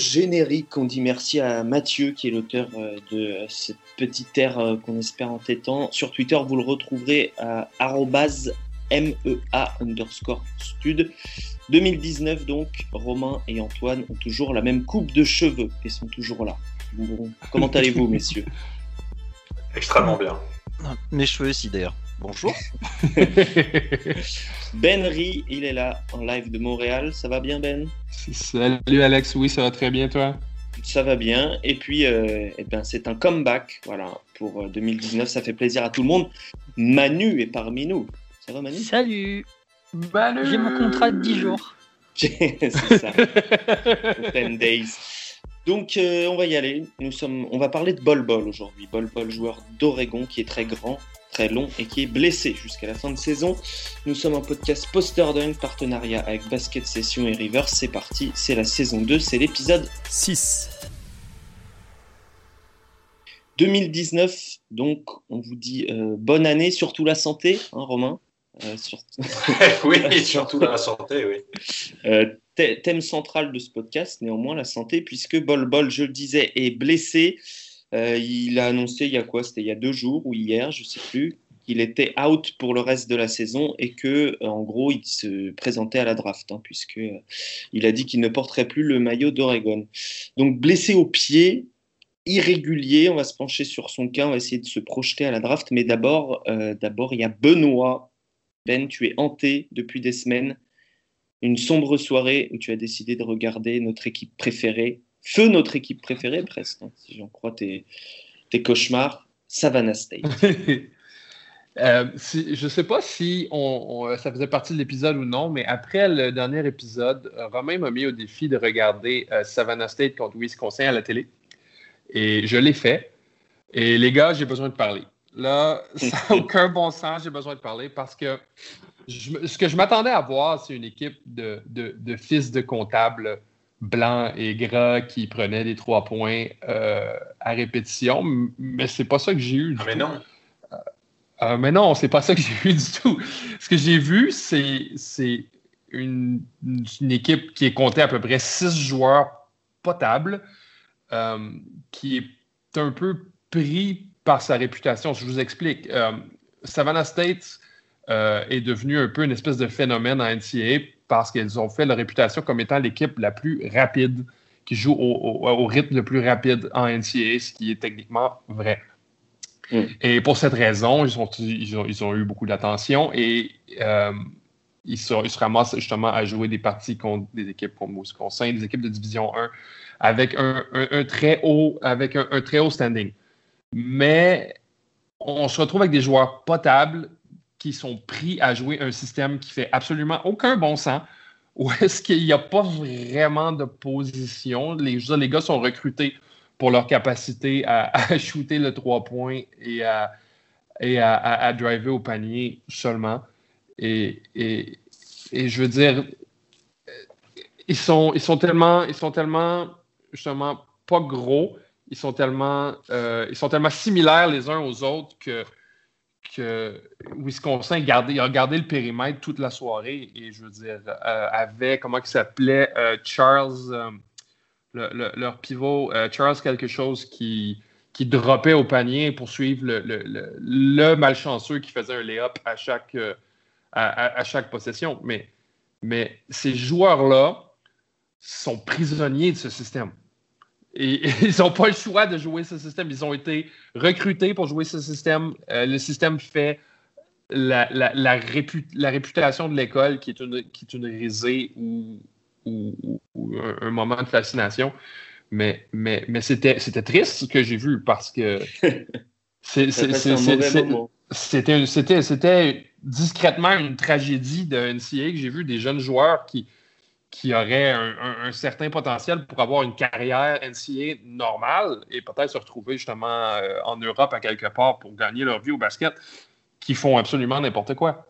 Générique. On dit merci à Mathieu qui est l'auteur euh, de cette petite air euh, qu'on espère en tétant. Sur Twitter, vous le retrouverez à MEA underscore stud. 2019 donc, Romain et Antoine ont toujours la même coupe de cheveux et sont toujours là. comment allez-vous messieurs? Extrêmement bien. Mes cheveux aussi d'ailleurs. Bonjour. ben Ri, il est là en live de Montréal. Ça va bien Ben? Salut Alex, oui ça va très bien toi? Ça va bien. Et puis, euh, eh ben, c'est un comeback voilà, pour 2019. Ça fait plaisir à tout le monde. Manu est parmi nous. Ça va, Manu? Salut J'ai mon contrat de 10 jours. c'est ça. 10 days. Donc, euh, on va y aller. Nous sommes, on va parler de Bol Bol aujourd'hui. Bol Bol, joueur d'Oregon qui est très grand, très long et qui est blessé jusqu'à la fin de saison. Nous sommes en podcast Poster Dunk, partenariat avec Basket Session et Rivers. C'est parti, c'est la saison 2, c'est l'épisode 6. 2019, donc on vous dit euh, bonne année, surtout la santé, hein, Romain euh, Oui, surtout la santé, oui. Euh, thème central de ce podcast, néanmoins, la santé, puisque Bol Bol, je le disais, est blessé. Euh, il a annoncé il y a quoi? C'était il y a deux jours ou hier, je ne sais plus, qu'il était out pour le reste de la saison et que, euh, en gros, il se présentait à la draft, hein, puisque euh, il a dit qu'il ne porterait plus le maillot d'Oregon. Donc blessé au pied, irrégulier, on va se pencher sur son cas, on va essayer de se projeter à la draft, mais d'abord, d'abord il y a Benoît. Ben, tu es hanté depuis des semaines. Une sombre soirée où tu as décidé de regarder notre équipe préférée, feu notre équipe préférée presque, hein, si j'en crois tes, cauchemars, Savannah State. euh, je ne sais pas si ça faisait partie de l'épisode ou non, mais après le dernier épisode, Romain m'a mis au défi de regarder euh, Savannah State contre Wisconsin à la télé. Et je l'ai fait. Et les gars, j'ai besoin de parler. Là, ça n'a aucun bon sens, j'ai besoin de parler parce que ce que je m'attendais à voir, c'est une équipe de fils de comptables blanc et gras qui prenait des trois points euh, à répétition, mais c'est pas ça que j'ai eu. Ah, mais non. Euh, euh, mais non, c'est pas ça que j'ai eu du tout. Ce que j'ai vu, c'est une, une, équipe qui est comptée à peu près six joueurs potables, qui est un peu pris par sa réputation. Je vous explique. Savannah State est devenu un peu une espèce de phénomène en NCAA parce qu'ils ont fait leur réputation comme étant l'équipe la plus rapide, qui joue au, rythme le plus rapide en NCAA, ce qui est techniquement vrai. Mm. Et pour cette raison, ils, ils, ont, eu beaucoup d'attention et euh, ils, se, ramassent justement à jouer des parties contre des équipes comme Wisconsin, des équipes de Division 1, avec un, très, haut, avec un très haut standing. Mais on se retrouve avec des joueurs potables qui sont pris à jouer un système qui fait absolument aucun bon sens, où est-ce qu'il n'y a pas vraiment de position? Les, les gars sont recrutés pour leur capacité à, shooter le trois points et à, et à, driver au panier seulement. Et, et, je veux dire, ils sont, ils sont tellement, ils sont tellement justement pas gros, ils sont tellement, euh, ils sont tellement similaires les uns aux autres que que Wisconsin a gardé le périmètre toute la soirée et je veux dire, euh, avait, comment il s'appelait, euh, Charles, euh, leur pivot, Charles quelque chose qui, qui droppait au panier pour suivre le, le, malchanceux qui faisait un lay-up à chaque, à, chaque possession. Mais, mais ces joueurs-là sont prisonniers de ce système. Et, ils n'ont pas le choix de jouer ce système. Ils ont été recrutés pour jouer ce système. Euh, le système fait la, la, la, réputation de l'école qui est une, qui est une risée ou, ou, un, moment de fascination. Mais, mais, mais c'était, triste ce que j'ai vu parce que c'était discrètement une tragédie de NCA que j'ai vu des jeunes joueurs qui, qui auraient un, certain potentiel pour avoir une carrière NCA normale et peut-être se retrouver justement euh, en Europe à quelque part pour gagner leur vie au basket, qui font absolument n'importe quoi.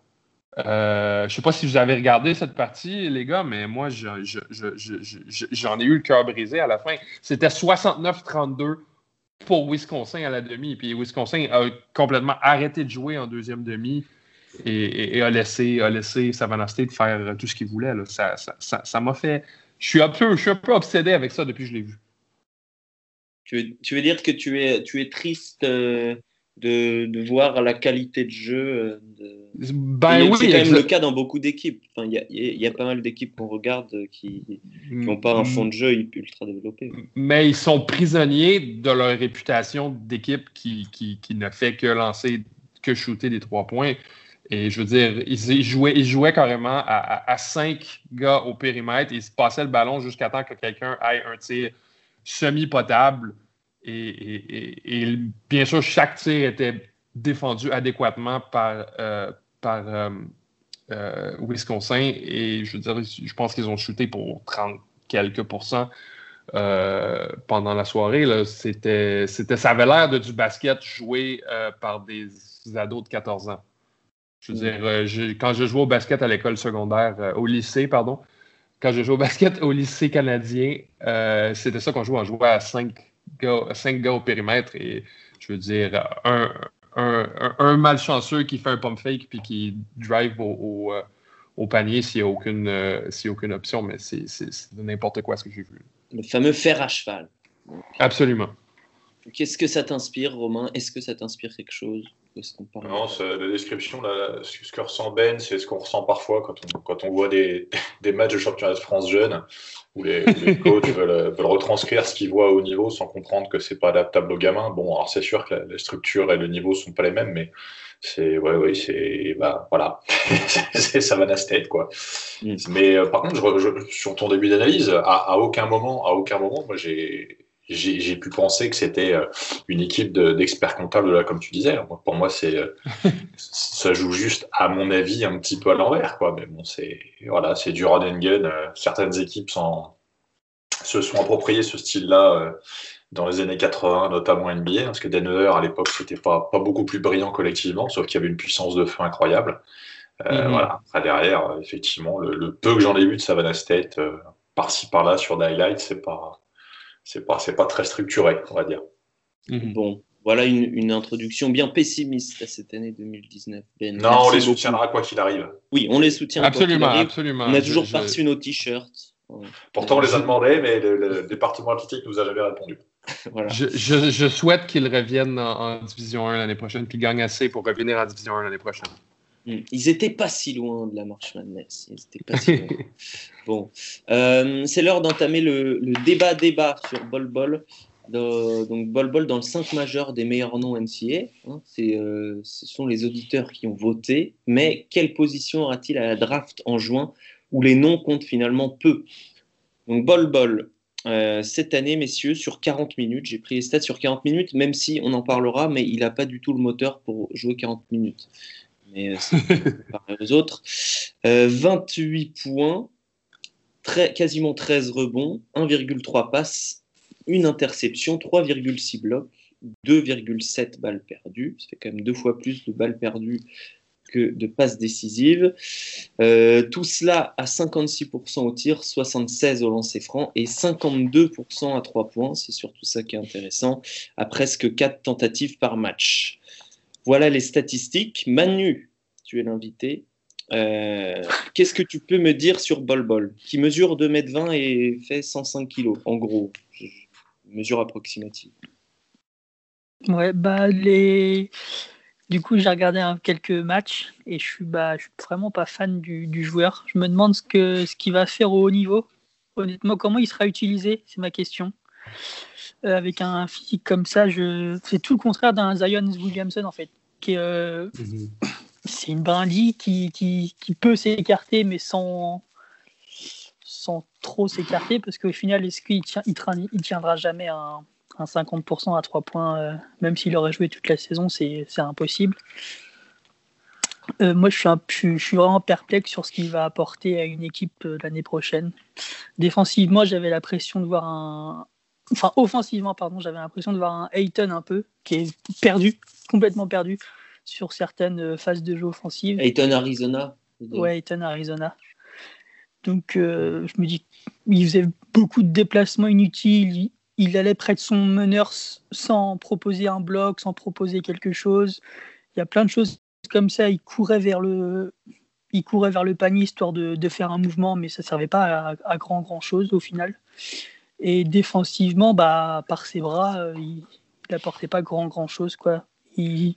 Euh, je ne sais pas si vous avez regardé cette partie, les gars, mais moi, j'en ai eu le cœur brisé à la fin. C'était 69-32 pour Wisconsin à la demi. Puis Wisconsin a complètement arrêté de jouer en deuxième demi et, a, laissé, a laissé Savannah State faire tout ce qu'il voulait. Ça, ça, ça, m'a fait, Je suis, un peu, je suis un peu obsédé avec ça depuis que je l'ai vu. Tu veux, tu veux, dire que tu es, tu es triste euh, de, de, voir la qualité de jeu euh, de... Ben oui, c'est quand même le cas dans beaucoup d'équipes. Il enfin, y, a, y, a pas mal d'équipes qu'on regarde qui n'ont pas un fond de jeu ultra développé. Mais ils sont prisonniers de leur réputation d'équipe qui, qui, qui, ne fait que lancer, que shooter des trois points. Et je veux dire, ils, jouaient, carrément à, cinq gars au périmètre ils se passaient le ballon jusqu'à temps que quelqu'un ait un tir semi-potable. Et, bien sûr, chaque tir était défendu adéquatement par, euh, euh, euh, Wisconsin. Et je veux dire, je pense qu'ils ont shooté pour 30 quelques pourcents euh, pendant la soirée. C'était, ça avait l'air de du basket joué par des ados de 14 ans. Je veux dire, je, quand je jouais au basket à l'école secondaire, au lycée, pardon, quand je jouais au basket au lycée canadien, euh, c'était ça qu'on jouait. On jouait à 5 gars, cinq gars au périmètre et je veux dire, un, un, un, malchanceux qui fait un pump fake puis qui drive au, au, au panier s'il n'y a, aucune, euh, y a aucune option, mais c'est, c'est n'importe quoi ce que j'ai vu. Le fameux fer à cheval. Absolument. Qu'est-ce que ça t'inspire, Romain? Est-ce que ça t'inspire quelque chose? Non, la description, là, ce que ressent Ben, c'est ce qu'on ressent parfois quand on, quand on voit des, des matchs de championnat de France jeunes, où les, les coachs veulent, veulent, retranscrire ce qu'ils voient au niveau sans comprendre que c'est pas adaptable aux gamins. Bon, alors c'est sûr que la, la, structure et le niveau sont pas les mêmes, mais c'est, ouais, ouais, c'est, bah, voilà, c'est Savannah State, quoi. Mm. Mais euh, par contre, je, je, sur ton début d'analyse, à, à, aucun moment, à aucun moment, moi, j'ai, j'ai pu penser que c'était euh, une équipe d'experts comptables, là, comme tu disais. Pour moi, c'est euh, ça joue juste, à mon avis, un petit peu à l'envers. Quoi. Mais bon, c'est voilà, c'est du run and gun. Euh, certaines équipes sont, se sont appropriées ce style-là dans les années 80, notamment NBA, parce que Denver, à l'époque, c'était pas, pas beaucoup plus brillant collectivement, sauf qu'il y avait une puissance de feu incroyable. Mm -hmm. Voilà. Après, derrière, effectivement, le, le peu que j'en ai vu de Savannah State, par-ci par-là sur Daylight, c'est pas c'est pas, pas très structuré, on va dire. Mmh. Bon, voilà une, une, introduction bien pessimiste à cette année 2019. Ben, non, on les beaucoup. soutiendra quoi qu'il arrive. Oui, on les soutient. Absolument, absolument. On a toujours je, pas reçu nos t-shirts. Pourtant, on les a demandés, mais le, le département athlétique nous a jamais répondu. voilà. je, je, je, souhaite qu'ils reviennent en, en, Division 1 l'année prochaine, qu'ils gagnent assez pour revenir en Division 1 l'année prochaine. Mmh. Ils n'étaient pas si loin de la marche Madness. Ils étaient pas si loin. bon, euh, c'est l'heure d'entamer le, le, débat débat sur Bol Bol. De, donc Bol Bol dans le 5 majeur des meilleurs noms NCA. Hein, euh, ce sont les auditeurs qui ont voté. Mais quelle position aura-t-il à la draft en juin où les noms comptent finalement peu? Donc Bol Bol. Euh, cette année, messieurs, sur 40 minutes, j'ai pris les stats sur 40 minutes, même si on en parlera, mais il n'a pas du tout le moteur pour jouer 40 minutes mais euh, aux autres. Euh, 28 points, très, quasiment 13 rebonds, 1,3 passes, une interception, 3,6 blocs, 2,7 balles perdues. Ça fait quand même deux fois plus de balles perdues que de passes décisives. Euh, tout cela à 56% au tir, 76% au lancer franc et 52% à 3 points. C'est surtout ça qui est intéressant, à presque 4 tentatives par match. Voilà les statistiques. Manu, tu es l'invité. Euh, Qu'est-ce que tu peux me dire sur Bol Bol, qui mesure 2m20 et fait 105 kg, en gros, mesure approximative? Ouais, bah. Du coup, j'ai regardé quelques matchs et je suis, bah, je suis vraiment pas fan du, joueur. Je me demande ce qu'il ce qu va faire au haut niveau. Honnêtement, comment il sera utilisé C'est ma question. Euh, avec un physique comme ça, c'est tout le contraire d'un Zion Williamson en fait. Qui euh... -hmm. C'est une brindille qui, qui, qui peut s'écarter, mais sans, sans trop s'écarter, parce qu'au final, est-ce qu'il tient, il, il tiendra jamais un, un 50% à 3 points, euh, même s'il aurait joué toute la saison, c'est impossible. Euh, moi, je suis, un, je, je suis, vraiment perplexe sur ce qu'il va apporter à une équipe euh, l'année prochaine. Défensivement, j'avais l'impression de voir un, enfin offensivement pardon j'avais l'impression de voir un Ayton un peu qui est perdu complètement perdu sur certaines phases de jeu offensive Ayton Arizona ouais Ayton Arizona. Donc euh, je me dis il faisait beaucoup de déplacements inutiles. Il, il, allait près de son meneur sans proposer un bloc sans proposer quelque chose. Il y a plein de choses comme ça. Il courait vers le il courait vers le panier histoire de, faire un mouvement, mais ça ne servait pas à, grand grand chose au final. Et défensivement, bah, par ses bras, euh, il n'apportait pas grand grand chose. Quoi. Il,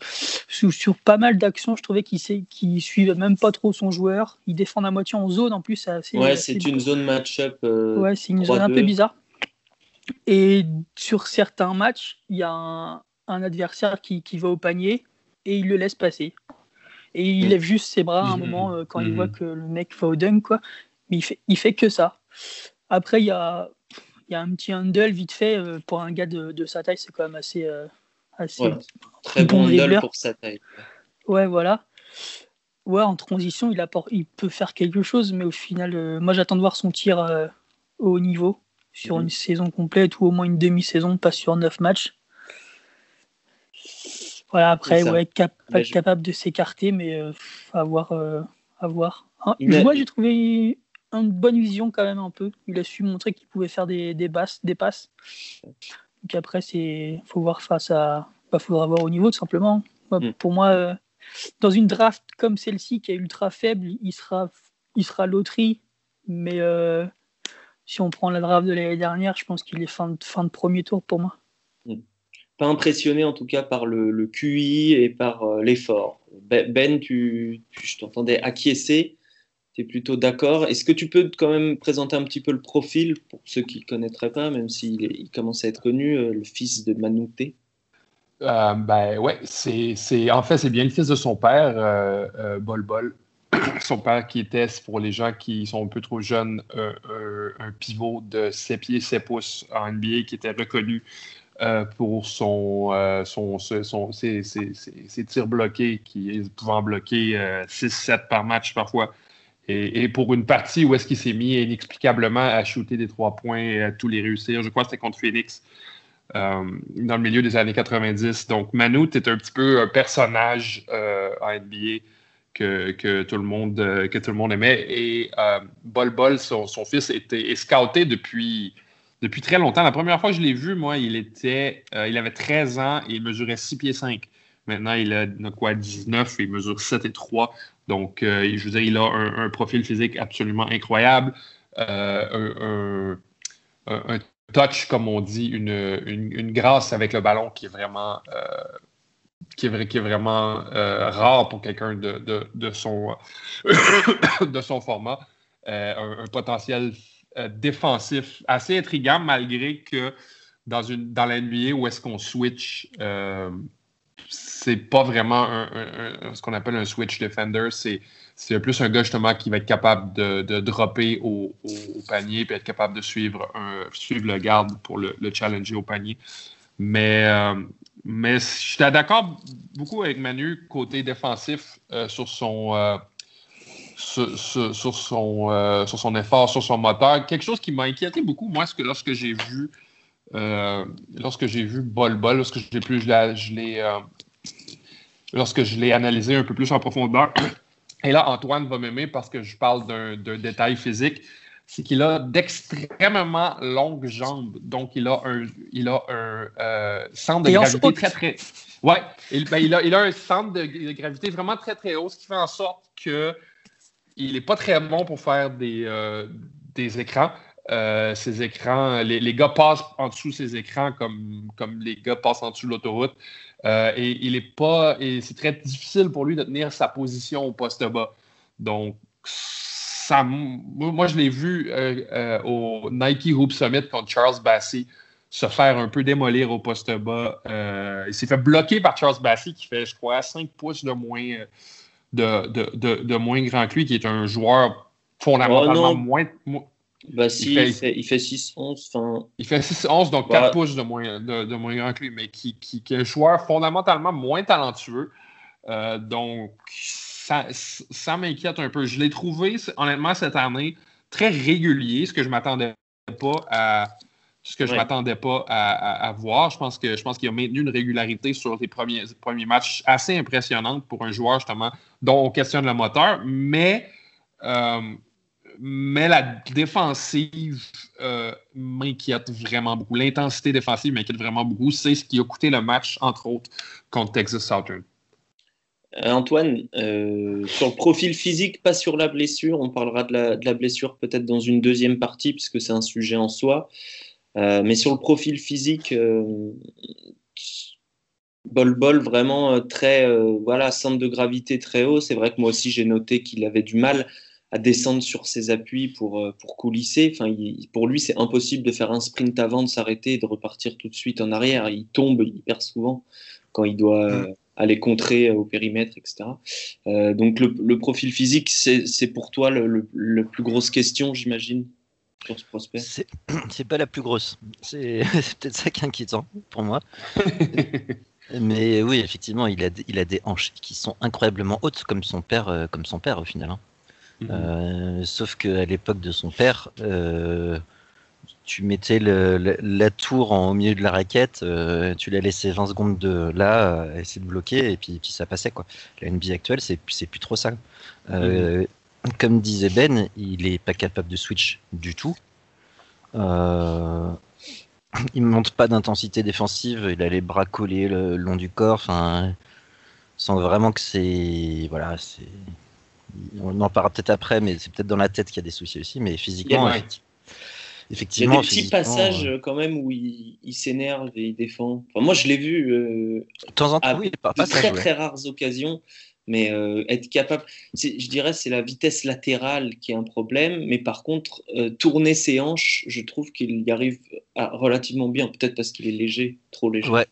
sur, pas mal d'actions, je trouvais qu'il ne suivait même pas trop son joueur. Il défend à moitié en zone en plus. ouais, c'est une zone match-up. Euh, ouais, c'est une zone un peu bizarre. Et sur certains matchs, il y a un, adversaire qui, qui, va au panier et il le laisse passer. Et il mm. lève juste ses bras à un mm. moment euh, quand il voit mm. que le mec va au dunk, quoi. Mais il fait, il fait que ça. Après, il y a, il y a un petit handle vite fait euh, pour un gars de, de, sa taille, c'est quand même assez. Euh, assez très bon, handle pour sa taille. Ouais, voilà. Ouais, en transition, il, apporte, il peut faire quelque chose, mais au final, moi j'attends de voir son tir au haut niveau sur une saison complète ou au moins une demi-saison, pas sur neuf matchs. Voilà, après, ouais, pas capable de s'écarter, mais euh, à voir. Euh, voir. Hein, moi, j'ai trouvé une bonne vision quand même un peu. Il a su montrer qu'il pouvait faire des, des, basses, des passes. Donc après, il faut voir face à. Bah, faudra voir au niveau tout simplement. Mm. Pour moi, euh, dans une draft comme celle-ci qui est ultra faible, il sera, il sera loterie. Mais si on prend la draft de l'année dernière, je pense qu'il est fin de, fin de premier tour pour moi. Mm pas impressionné en tout cas par le, QI et par euh, l'effort. Ben, ben, tu, je t'entendais acquiescer, tu es plutôt d'accord. Est-ce que tu peux quand même présenter un petit peu le profil pour ceux qui ne connaîtraient pas, même s'il il commence à être connu, euh, le fils de Manouté euh, ben ouais, c'est, en fait c'est bien le fils de son père, Bol Bol. Son père qui était, pour les gens qui sont un peu trop jeunes, un pivot de 7 pieds 7 pouces en NBA qui était reconnu euh, pour son, euh, son, son ses, tirs bloqués qui pouvant bloquer 6-7 euh, par match parfois. Et, pour une partie où est-ce qu'il s'est mis inexplicablement à shooter des trois points et à tous les réussir, je crois que c'était contre Phoenix dans le milieu des années 90. Donc Manu, est un petit peu un personnage en NBA que, tout le monde, que tout le monde aimait. Et Bol Bol, son, fils, était, scouté depuis depuis très longtemps. La première fois que je l'ai vu, moi, il était, euh, il avait 13 ans et il mesurait 6 pieds 5. Maintenant, il a, quoi, 19 et il mesure 7 et 3. Donc, euh, je veux dire, il a un, profil physique absolument incroyable. Euh, un, touch, comme on dit, une, grâce avec le ballon qui est vraiment, est, qui est vraiment rare pour quelqu'un de, de, son, de son format. un, potentiel euh, défensif assez intriguant, malgré que dans, une, dans la NBA où est-ce qu'on switch, euh, c'est pas vraiment ce qu'on appelle un switch defender. C'est, c'est plus un gars justement qui va être capable de, de dropper au, panier puis être capable de suivre, suivre le garde pour le, challenger au panier. Mais, euh, mais je suis d'accord beaucoup avec Manu côté défensif sur son sur, son, euh, sur son effort, sur son moteur. Quelque chose qui m'a inquiété beaucoup, moi, c'est que lorsque j'ai vu euh, lorsque j'ai vu Bol Bol, lorsque j'ai plus je l'ai euh, lorsque je l'ai analysé un peu plus en profondeur. Et là, Antoine va m'aimer parce que je parle d'un détail physique. C'est qu'il a d'extrêmement longues jambes. Donc, il a un, il a un centre de gravité très, très. Ouais, il, ben, il, a, il a un centre de gravité vraiment très, très haut, ce qui fait en sorte que il n'est pas très bon pour faire des, euh, des écrans. Euh, ces écrans, les, gars passent en dessous de ces écrans comme, comme les gars passent en dessous de l'autoroute. Euh, et il est pas. Et c'est très difficile pour lui de tenir sa position au poste bas. Donc, ça, moi, je l'ai vu au Nike Hoop Summit contre Charles Bassey se faire un peu démolir au poste bas. il s'est fait bloquer par Charles Bassey qui fait, je crois, 5 pouces de moins de, de, moins grand que lui, qui est un joueur fondamentalement oh moins. Bah si, il fait, il fait, 6-11. Il fait 6-11, donc 4 pouces de moins, de, moins grand que lui, mais qui, qui, est un joueur fondamentalement moins talentueux. Euh, donc, ça, ça m'inquiète un peu. Je l'ai trouvé, honnêtement, cette année, très régulier, ce que je ne m'attendais pas à, ce que je m'attendais pas à, voir. Je pense que je pense qu'il a maintenu une régularité sur les premiers, premiers matchs assez impressionnante pour un joueur justement dont on questionne le moteur, mais, euh, mais la défensive euh, m'inquiète vraiment beaucoup. L'intensité défensive m'inquiète vraiment beaucoup. C'est ce qui a coûté le match, entre autres, contre Texas Southern. Euh, Antoine, euh, sur le profil physique, pas sur la blessure. On parlera de la, de la blessure peut-être dans une deuxième partie, puisque c'est un sujet en soi. Mais sur le profil physique, Bol Bol vraiment très voilà centre de gravité très haut. C'est vrai que moi aussi j'ai noté qu'il avait du mal à descendre sur ses appuis pour euh, pour coulisser. Enfin, il- pour lui c'est impossible de faire un sprint avant, de s'arrêter et de repartir tout de suite en arrière. Il tombe hyper souvent quand il doit euh, aller contrer euh, au périmètre, etc. Euh, donc le, le profil physique c'est pour toi le, le, le plus grosse question, j'imagine, sur ce prospect? C'est pas la plus grosse. C'est peut-être ça qui est inquiétant pour moi. Mais oui, effectivement, il a, des- il a des hanches qui sont incroyablement hautes, comme son père, comme son père au final. Hein. Euh, sauf qu'à l'époque de son père, euh, tu mettais la tour en, au milieu de la raquette, euh, tu la laissais 20 secondes de là, euh, essayer de bloquer, et puis, ça passait. Quoi. La NBA actuelle, c'est c'est plus trop ça. Comme disait Ben, il est pas capable de switch du tout. Il ne monte pas d'intensité défensive, il a les bras collés le, long du corps. Enfin, sent vraiment que c'est voilà, c'est. On en parlera peut-être après, mais c'est peut-être dans la tête qu'il y a des soucis aussi, mais physiquement, Ouais. effecti- Il y a effectivement, des petits passages euh, quand même où il, il s'énerve et il défend. Enfin, moi, je l'ai vu euh, de temps en temps, à oui, pas, de pas très très rares occasions, mais euh, être capable, je dirais, c'est la vitesse latérale qui est un problème. Mais par contre, tourner ses hanches, je trouve qu'il y arrive à- relativement bien. Peut-être parce qu'il est léger, trop léger. Ouais.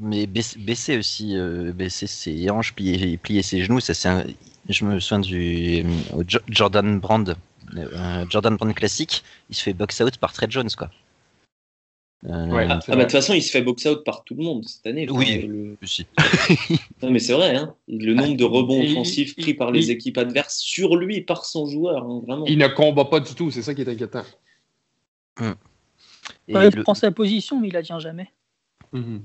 Mais baisser, aussi, euh, baisser ses hanches, plier, plier ses genoux, ça c'est un- Je me souviens du euh, Jordan Brand, euh, Jordan Brand classique, il se fait box out par Trey Jones quoi. Euh, Ouais. Ah, C'est bah, de toute façon, il se fait box out par tout le monde cette année. Oui. le-. Non, mais c'est vrai, hein. le nombre de rebonds Il- offensifs il- pris par les il- équipes adverses sur lui, par son joueur, hein, vraiment. Il ne combat pas du tout, c'est ça qui est inquiétant. Et Ouais, le- Il prend sa position, mais il la tient jamais. Mhm.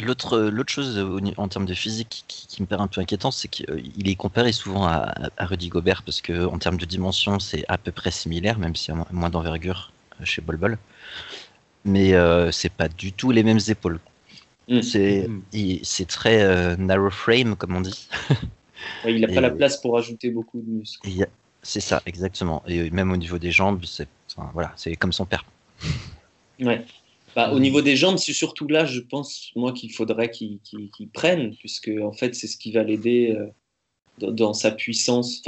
L'autre, l'autre chose ni- en termes de physique qui, qui me paraît un peu inquiétant, c'est qu'il est comparé souvent à, à Rudy Gobert parce que en termes de dimension, c'est à peu près similaire, même s'il y a mo- moins d'envergure euh, chez Bol Bol. Mais euh, c'est pas du tout les mêmes épaules. Mm. C'est, il- c'est très euh, narrow frame comme on dit. Ouais, il n'a pas Et- la place pour ajouter beaucoup de muscles. A- c'est ça exactement. Et même au niveau des jambes, c'est, enfin, voilà, c'est comme son père. Ouais. Bah, au niveau des jambes, c'est surtout là, je pense, moi, qu'il faudrait qu'il prenne, puisque en fait, c'est ce qui va l'aider euh, dans, dans sa puissance,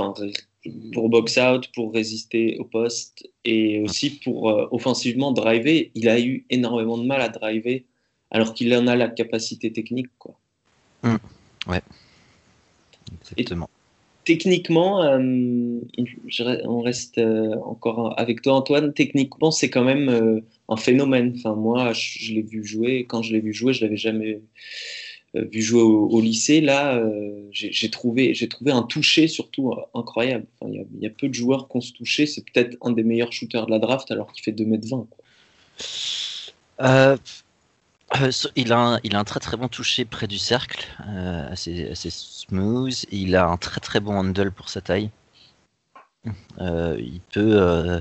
pour box out, pour résister au poste et aussi pour euh, offensivement driver. Il a eu énormément de mal à driver, alors qu'il en a la capacité technique, quoi. Exactement. Techniquement, euh, je- on reste euh, encore avec toi, Antoine. Techniquement, c'est quand même un phénomène. Enfin, moi, je, l'ai vu jouer. Quand je l'ai vu jouer, je l'avais jamais euh, vu jouer au, lycée. Là, euh, j'ai trouvé, j'ai trouvé un toucher surtout euh, incroyable. Enfin, Il y, a- il y a peu de joueurs qui ont ce toucher. C'est peut-être un des meilleurs shooters de la draft alors qu'il fait 2m20. quoi. Il, a un, il a un très très bon toucher près du cercle, euh, assez, assez smooth. Il a un très très bon handle pour sa taille. Il peut.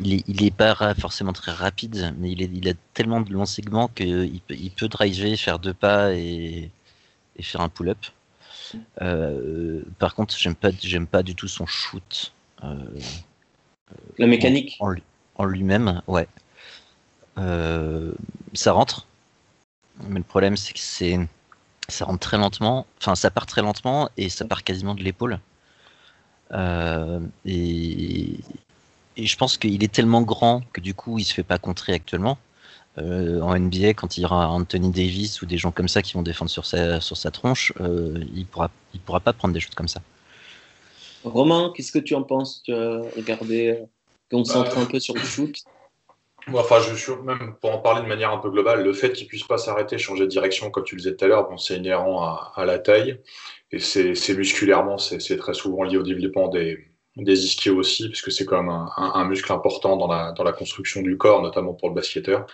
Il, est, il est pas forcément très rapide, mais il, est, il a tellement de longs segments qu'il peut, il peut driver, faire deux pas et, et faire un pull-up. Euh, par contre, j'aime pas, j'aime pas du tout son shoot euh, La mécanique. en, lui- en lui-même, ouais. Euh, ça rentre, mais le problème c'est que c'est ça rentre très lentement. Enfin, ça part très lentement et ça part quasiment de l'épaule. Et, et je pense qu'il est tellement grand que du coup il se fait pas contrer actuellement. Euh, en NBA, quand il y aura Anthony Davis ou des gens comme ça qui vont défendre sur sa, sur sa tronche, euh, il pourra, il pourra pas prendre des choses comme ça. Romain, qu'est-ce que tu en penses? Tu as regardé, euh, concentré Bah, un peu sur le shoot. Moi, Enfin, je suis même pour en parler de manière un peu globale, le fait qu'il puisse pas s'arrêter, changer de direction, comme tu le disais tout à l'heure, bon, c'est inhérent à, à la taille et c'est c'est musculairement, c'est très souvent lié au développement des, des ischios aussi, puisque c'est quand même un, muscle important dans la, dans la construction du corps, notamment pour le basketteur.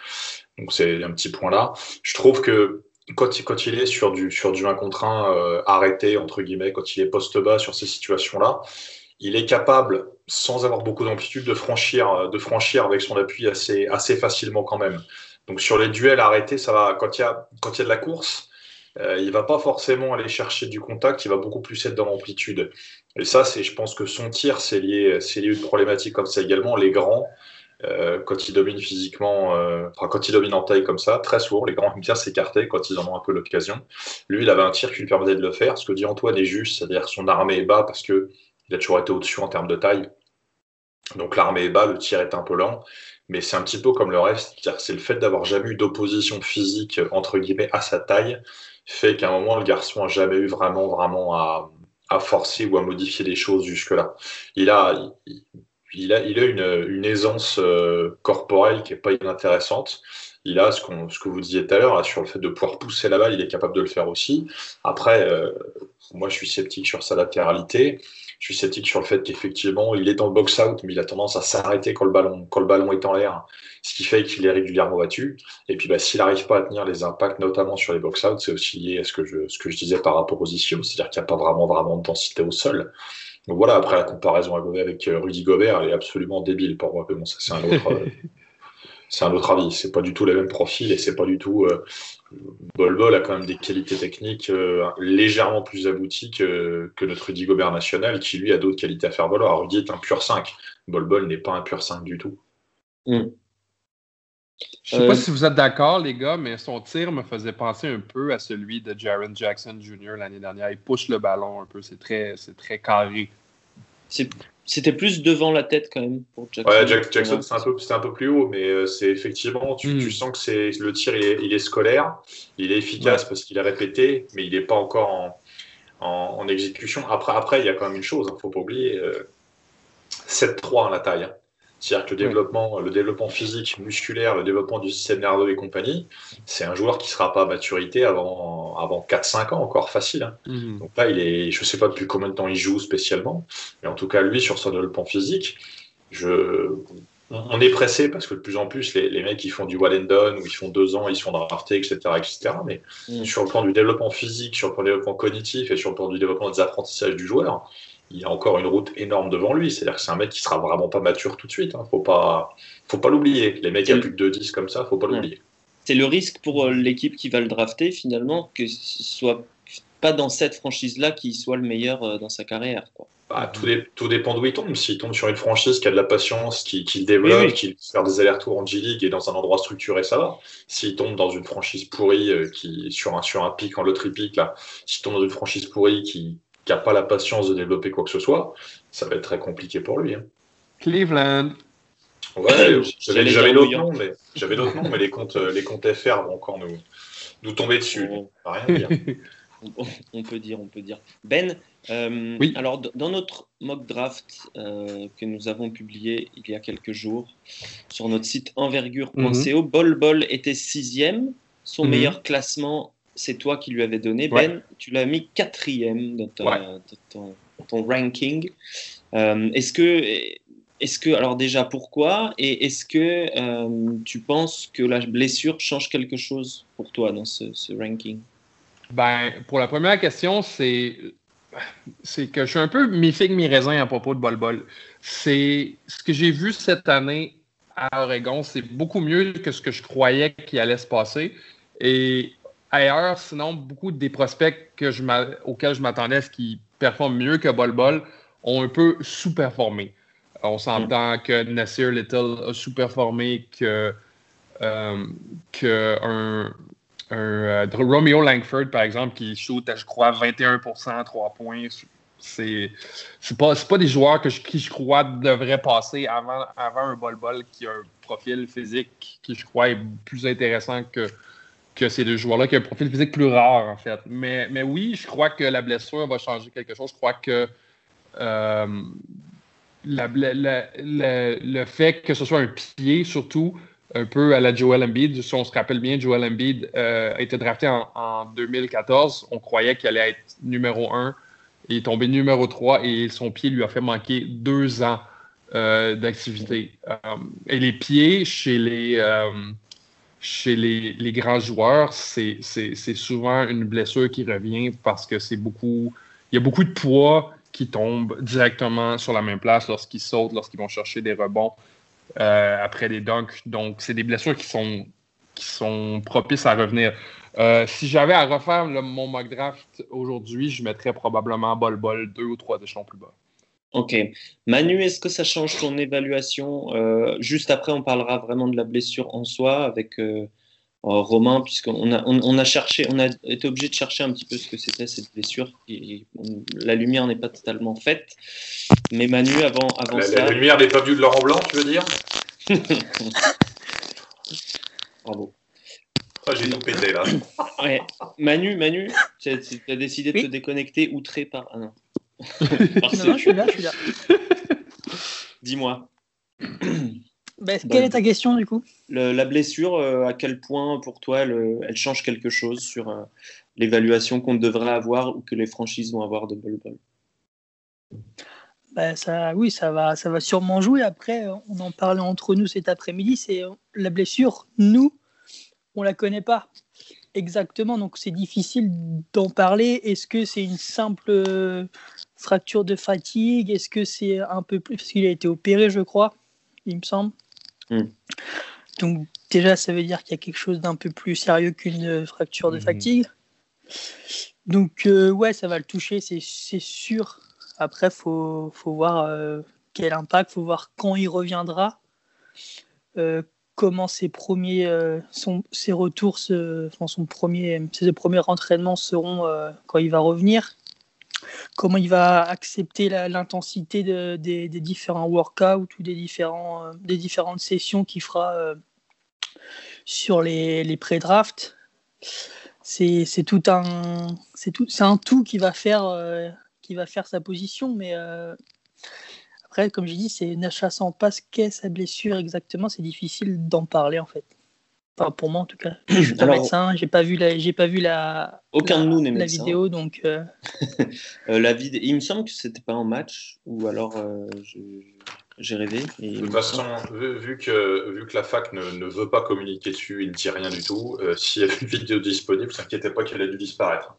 Donc c'est un petit point là. Je trouve que quand, il- est sur du, sur du 1 contre 1 euh, arrêté, entre guillemets, quand il est poste bas sur ces situations-là, il est capable, sans avoir beaucoup d'amplitude, de franchir, de franchir avec son appui assez, assez facilement quand même. Donc sur les duels arrêtés, ça va. Quand il y quand il y a de la course, euh, il va pas forcément aller chercher du contact, il va beaucoup plus être dans l'amplitude. Et ça, c'est, je pense que son tir, c'est lié, c'est lié à une problématique comme ça également. Les grands, euh, quand ils dominent physiquement, euh, enfin quand ils dominent en taille comme ça, très souvent, les grands aiment bien s'écarter quand ils en ont un peu l'occasion. Lui, il avait un tir qui lui permettait de le faire. Ce que dit Antoine est juste, c'est-à-dire son armée est bas parce que il a toujours été au-dessus en termes de taille. Donc l'armée est bas, le tir est un peu lent mais c'est un petit peu comme le reste, c'est le fait d'avoir jamais eu d'opposition physique entre guillemets à sa taille fait qu'à un moment le garçon a jamais eu vraiment vraiment à, à forcer ou à modifier les choses jusque là. Il a il, a il a une, une aisance euh, corporelle qui est pas inintéressante. Il a ce, que vous disiez tout à l'heure sur le fait de pouvoir pousser la balle, il est capable de le faire aussi. Après, euh, moi je suis sceptique sur sa latéralité je suis sceptique sur le fait qu'effectivement, il est dans le box-out, mais il a tendance à s'arrêter quand le ballon, est en l'air, ce qui fait qu'il est régulièrement battu. Et puis, bah, s'il n'arrive pas à tenir les impacts, notamment sur les box-out, c'est aussi lié à ce que je, disais par rapport aux issues, c'est-à-dire qu'il n'y a pas vraiment, vraiment de densité au sol. Donc voilà, après la comparaison avec euh, Rudy Gobert, est absolument débile pour moi, mais bon, ça c'est un autre, c'est un autre avis. C'est pas du tout le même profil et c'est pas du tout. Euh, Bol Bol a quand même des qualités techniques euh, légèrement plus abouties que, notre Rudy Gobert national, qui lui a d'autres qualités à faire valoir. Rudy est un pur 5. Bol Bol n'est pas un pur 5 du tout. Mm. Je ne sais pas euh, si vous êtes d'accord, les gars, mais son tir me faisait penser un peu à celui de Jaron Jackson Jr. l'année dernière. Il pousse le ballon un peu, c'est très, très carré. C'était plus devant la tête quand même pour Jackson. Ouais, Jackson, c'est un, peu, un peu plus haut, mais euh, c'est effectivement, tu, tu, hmm. sens que c'est le tir, il est, scolaire, il est efficace parce qu'il a répété, mais il n'est pas encore en, en, exécution. Après, après, il y a quand même une chose, il hein, ne faut pas oublier, euh, 7-3 en la taille. Hein. C'est-à-dire que le développement, le développement physique, musculaire, le développement du système nerveux et compagnie, c'est un joueur qui ne sera pas à maturité avant, avant 4-5 ans, encore facile. Hein. Mhm. Donc là, il est, je ne sais pas depuis combien de temps il joue spécialement, mais en tout cas, lui, sur son développement physique, je, on est pressé parce que de plus en plus, les, mecs, qui font du one and done, ou ils font deux ans, ils sont draftés, etc., etc. Mais mhm. sur le plan du développement physique, sur le plan du développement cognitif et sur le plan du développement des apprentissages du joueur, il a encore une route énorme devant lui. C'est-à-dire que c'est un mec qui sera vraiment pas mature tout de suite. Hein. Faut pas, faut pas l'oublier. Les mecs qui ont plus de 2-10 comme ça, faut pas l'oublier. C'est le risque pour euh, l'équipe qui va le drafter finalement que ce soit pas dans cette franchise-là qu'il soit le meilleur euh, dans sa carrière. Bah, tout, dépend d'où il tombe. S'il tombe sur une franchise qui a de la patience, qui, qui le développe, qui fait faire des allers-retours en G-League et dans un endroit structuré, ça va. S'il tombe dans une franchise pourrie, euh, qui, sur, un, sur un pic en loterie pic, s'il tombe dans une franchise pourrie qui, qui n'a pas la patience de développer quoi que ce soit, ça va être très compliqué pour lui. Hein. Cleveland. Ouais, j'avais d'autres noms, mais j'avais d'autres noms, mais les comptes, les comptes FR vont encore nous, nous tomber dessus. rien dire. on peut dire, on peut dire. Ben, euh, oui. alors dans notre mock draft euh, que nous avons publié il y a quelques jours sur notre site envergure.co, mm Bol Bol était sixième. Son mhm. meilleur classement c'est toi qui lui avais donné. Ben, tu l'as mis quatrième dans, ton, ranking. Euh, est-ce que, est que, alors déjà, pourquoi? Et est-ce que euh, tu penses que la blessure change quelque chose pour toi dans ce, ranking? Ben, Pour la première question, c'est c'est que je suis un peu mi-figue, mi-raisin à propos de Bol Bol. C'est ce que j'ai vu cette année à Oregon, c'est beaucoup mieux que ce que je croyais qu'il allait se passer. Et ailleurs, sinon, beaucoup des prospects que je auxquels je m'attendais à ce qu'ils performent mieux que Bol Bol ont un peu sous-performé. On s'entend mm. que Nasir Little a sous-performé, que, euh, que un, euh, Romeo Langford, par exemple, qui shoot, je crois, 21% à 3 points. C'est pas, pas des joueurs que je, qui, je crois, devraient passer avant, avant un bol-bol qui a un profil physique qui, je crois, est plus intéressant que, que ces deux joueurs-là, qui ont un profil physique plus rare, en fait. Mais, mais oui, je crois que la blessure va changer quelque chose. Je crois que euh, le fait que ce soit un pied, surtout, un peu à la Joel Embiid, si on se rappelle bien, Joel Embiid euh, a été drafté en, 2014. On croyait qu'il allait être numéro 1. Il est tombé numéro 3 et son pied lui a fait manquer deux ans euh, d'activité. et les pieds chez les chez les, grands joueurs, c'est souvent une blessure qui revient parce que c'est beaucoup. Il y a beaucoup de poids qui tombe directement sur la même place lorsqu'ils sautent, lorsqu'ils vont chercher des rebonds euh, après des dunks. Donc, c'est des blessures qui sont qui propices à revenir. Euh, si j'avais à refaire mon mock draft aujourd'hui, je mettrais probablement Bol Bol deux ou trois échelons plus bas. Ok. Manu, est-ce que ça change ton évaluation euh, Juste après, on parlera vraiment de la blessure en soi avec euh, Romain, puisqu'on a, on, a cherché, on a été obligé de chercher un petit peu ce que c'était cette blessure. Et, la lumière n'est pas totalement faite. Mais Manu, avant, avant la, ça. La lumière n'est pas vue de Laurent Blanc, tu veux dire? Bravo. Oh, J'ai tout pété là. Ouais. Manu, Manu, tu as, tu as décidé de te déconnecter outré par. Ah non. non, non, je suis là, je suis là. Dis-moi. Bah, quelle est ta question du coup? Le, La blessure, euh, à quel point pour toi elle, elle change quelque chose sur euh, l'évaluation qu'on devrait avoir ou que les franchises vont avoir de Bol Bol? Bah, ça, Oui, ça va, ça va sûrement jouer. Après, on en parlait entre nous cet après-midi, c'est la blessure, nous, on la connaît pas exactement, donc c'est difficile d'en parler. Est-ce que c'est une simple euh, fracture de fatigue Est-ce que c'est un peu plus parce qu'il a été opéré, je crois, il me semble. Mm. Donc déjà, ça veut dire qu'il y a quelque chose d'un peu plus sérieux qu'une fracture de Mhm. fatigue. Donc euh, ouais, ça va le toucher, c'est c'est sûr. Après, faut faut voir euh, quel impact, faut voir quand il reviendra. Euh, comment ses premiers euh, son, ses retours se- enfin, son premier ses premiers entraînements seront euh, quand il va revenir comment il va accepter l'intensité de- des, différents workouts ou des différents euh, différentes sessions qu'il fera euh, sur les, les pré-drafts c'est tout un c'est tout c'est tout qui va faire euh, qui va faire sa position mais après, comme j'ai dit, c'est ne chassant pas ce qu'est sa blessure exactement, c'est difficile d'en parler en fait. Enfin, pour moi en tout cas. Je suis pas Alors- médecin, j'ai pas vu la, j'ai pas vu la, Aucun la, de nous n'est la vidéo, donc euh, Euh, la vid- Il me semble que c'était pas en match, ou alors euh, je- j'ai rêvé. et De toute façon, vu, vu que, vu que la fac ne, ne veut pas communiquer dessus, il ne dit rien du tout. euh, S'il y avait une vidéo disponible, ne t'inquiétez pas qu'elle a dû disparaître.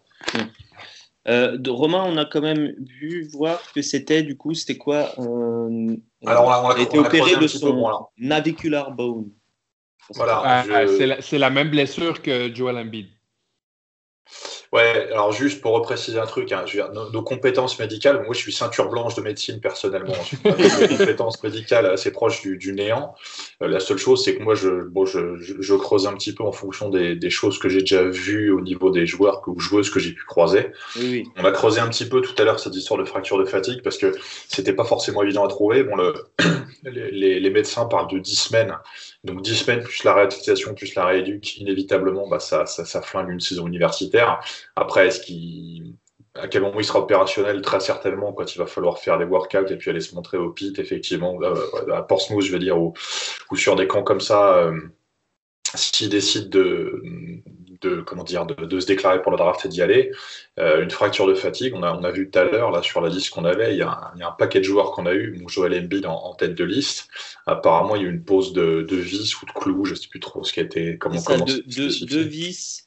Euh, de Romain, on a quand même vu voir que c'était du coup, c'était quoi euh, Alors, on a, on a- il a été on a opéré un de son navicular bone. Voilà. Ah, je- c'est la, c'est la même blessure que Joel Embiid. Ouais, alors juste pour repréciser un truc, hein, je veux dire, nos, nos compétences médicales, moi je suis ceinture blanche de médecine personnellement, je suis pas des compétences médicales assez proches du, du néant. Euh, la seule chose, c'est que moi je, bon, je, je, je creuse un petit peu en fonction des, des choses que j'ai déjà vues au niveau des joueurs ou joueuses que j'ai pu croiser. Oui, oui. On a creusé un petit peu tout à l'heure cette histoire de fracture de fatigue parce que c'était pas forcément évident à trouver. Bon, le, les, les- médecins parlent de 10 semaines. Donc 10 semaines plus la réhabilitation plus la rééduque, inévitablement, bah, ça, ça, ça flingue une saison universitaire. Après, est-ce qu'il à quel moment il sera opérationnel? Très certainement quand il va falloir faire les workouts et puis aller se montrer au pit, effectivement, euh, à Portsmouth, je veux dire, ou, ou sur des camps comme ça. euh, s'il décide de, de comment dire de, de se déclarer pour le draft et d'y aller, euh, une fracture de fatigue, on a, on a vu tout à l'heure là sur la liste qu'on avait, il y, a un, il y a un paquet de joueurs qu'on a eu, bon, Joel Embiid en, en tête de liste. Apparemment, il y a eu une pause de, de vis ou de clou, je sais plus trop ce qui a été comment ça, comment de, c'est de, spécifié. de vis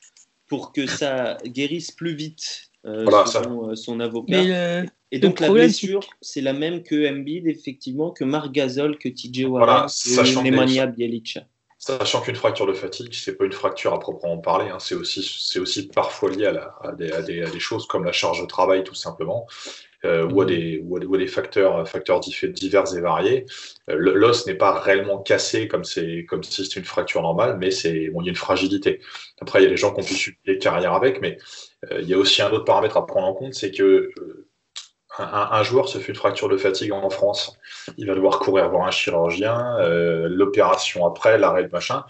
pour que ça guérisse plus vite, euh, Voilà, selon euh, son avocat. mais le- Et donc la blessure, c'est la même que Embiid, effectivement, que Marc Gasol, que TJ Warren, Voilà, que Nemanja Bjelica. Sachant qu'une fracture de fatigue, c'est pas une fracture à proprement parler, hein, c'est aussi, c'est aussi parfois lié à, la- à des, à des- à des choses comme la charge de travail, tout simplement, euh, ou, à des, ou, à des, ou à des facteurs, facteurs divers et variés. Euh, L'os n'est pas réellement cassé comme, comme si c'était une fracture normale, mais bon, il y a une fragilité. Après, il y a des gens qui ont pu suivre des carrières avec, mais euh, il y a aussi un autre paramètre à prendre en compte, c'est que euh, un, un joueur se fait une fracture de fatigue en France, il va devoir courir voir un chirurgien, euh, l'opération après, l'arrêt, le machin.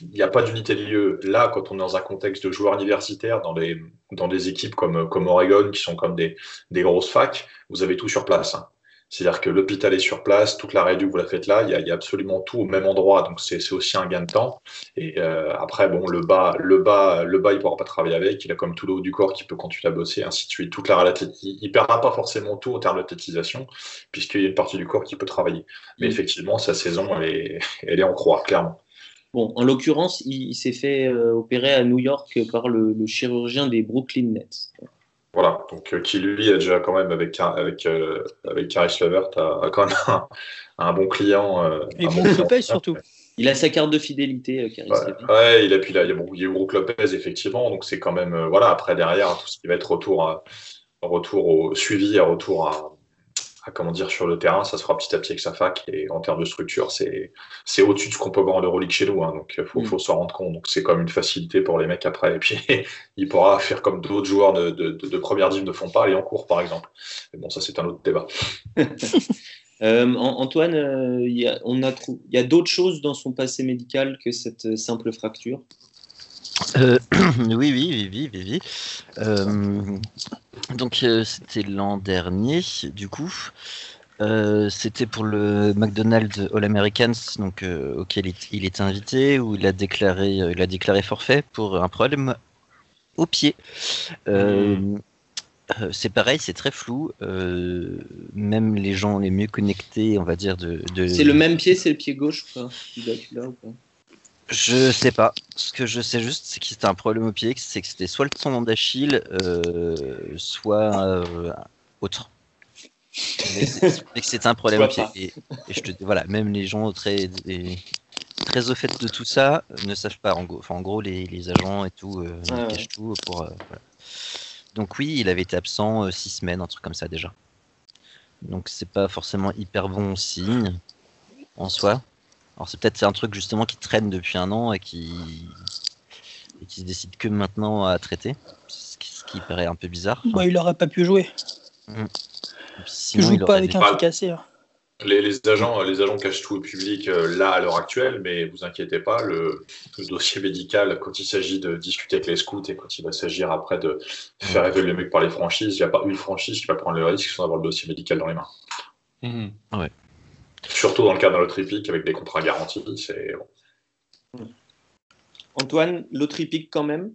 Il n'y a pas d'unité de lieu. Là, quand on est dans un contexte de joueurs universitaires, dans des, dans des équipes comme, comme Oregon, qui sont comme des, des grosses facs, vous avez tout sur place. hein. C'est-à-dire que l'hôpital est sur place, toute la réduction, vous la faites là, il y a, il y a absolument tout au même endroit, donc c'est aussi un gain de temps. Et euh, après, bon, le bas, le bas, le bas, il pourra pas travailler avec, il a comme tout le haut du corps qui peut continuer à bosser, ainsi de suite. Toute la il, il perdra pas forcément tout en termes d'athlétisation, puisqu'il y a une partie du corps qui peut travailler. Mais Mm. effectivement, sa saison, elle est, elle est en croix, clairement. Bon, en l'occurrence, il, il s'est fait euh, opérer à New York par le, le chirurgien des Brooklyn Nets. Voilà, donc euh, qui lui a déjà quand même avec avec euh, avec Caris Levert a, a quand même un, un bon client. euh, Et un bon client. qui paye surtout. Il a sa carte de fidélité, euh, Caris Ouais, ouais, il a, puis là, il y a, il y Lopez, effectivement, donc c'est quand même, euh, voilà, après derrière, tout ce qui va être retour, à- retour au suivi et retour à, à, comment dire, sur le terrain, ça se fera petit à petit avec sa fac, et en termes de structure, c'est c'est au-dessus de ce qu'on peut voir en Euroleague chez nous, hein, donc il faut, Mm. faut s'en rendre compte, donc c'est quand même une facilité pour les mecs après, et puis il pourra faire comme d'autres joueurs de, de, de, de première div ne font pas, aller en cours, par exemple. Mais bon, ça, c'est un autre débat. Euh, An- Antoine, euh, y a, a il y a d'autres choses dans son passé médical que cette euh, simple fracture? Euh, oui, oui, oui, oui, oui. Euh, donc, euh, c'était l'an dernier, du coup. C'était pour le McDonald's All Americans, donc auquel il, il était invité, où il a déclaré, il a déclaré forfait pour un problème au pied. C'est pareil, c'est très flou. même les gens les mieux connectés, on va dire, de. C'est le même pied, c'est le pied gauche celui-là ou pas Je sais pas. Ce que je sais juste, c'est que c'était un problème au pied, c'est que c'était soit le tendon d'Achille, euh, soit euh, autre. Mais c'est- un problème au pied. Et, et je te dis, voilà, même les gens très, très au fait de tout ça ne savent pas. En gros, enfin, en gros les, les agents et tout, euh, Ah ouais. cachent tout pour. voilà. Donc oui, il avait été absent six semaines, un truc comme ça déjà. Donc c'est pas forcément hyper bon signe en soi. Alors c'est peut-être un truc justement qui traîne depuis un an et qui et qui se décide que maintenant à traiter, ce qui, ce qui paraît un peu bizarre. Bah, il aurait pas pu jouer. Tu Sinon, joues il pas avec un pied cassé. hein. Les, les agents, les agents cachent tout au public euh, là à l'heure actuelle, mais vous inquiétez pas, le, le dossier médical, quand il s'agit de discuter avec les scouts et quand il va s'agir après de faire évoluer le mec par les franchises, il n'y a pas une franchise qui va prendre le risque sans avoir le dossier médical dans les mains. Mhm. Surtout dans le cas d'un lot hippique avec des contrats garantis, c'est bon. Antoine, hippique quand même?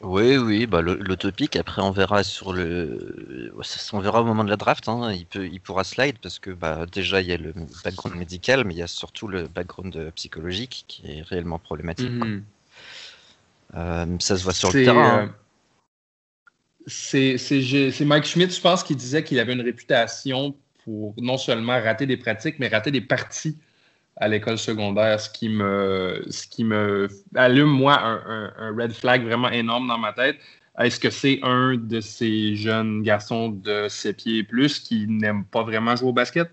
Oui, oui, bah, le- l'autopique, après on verra sur le. On verra au moment de la draft, hein, il, peut, il pourra slide parce que bah, déjà il y a le background médical, mais il y a surtout le background euh, psychologique qui est réellement problématique. Mhm. Euh, ça se voit sur le C'est, terrain. euh, hein. J'ai- c'est Mike Schmidt, je pense, qui disait qu'il avait une réputation pour non seulement rater des pratiques, mais rater des parties à l'école secondaire, ce qui me, ce qui me allume, moi, un, un- red flag vraiment énorme dans ma tête. Est-ce que c'est un de ces jeunes garçons de 7 pieds et plus qui n'aiment pas vraiment jouer au basket?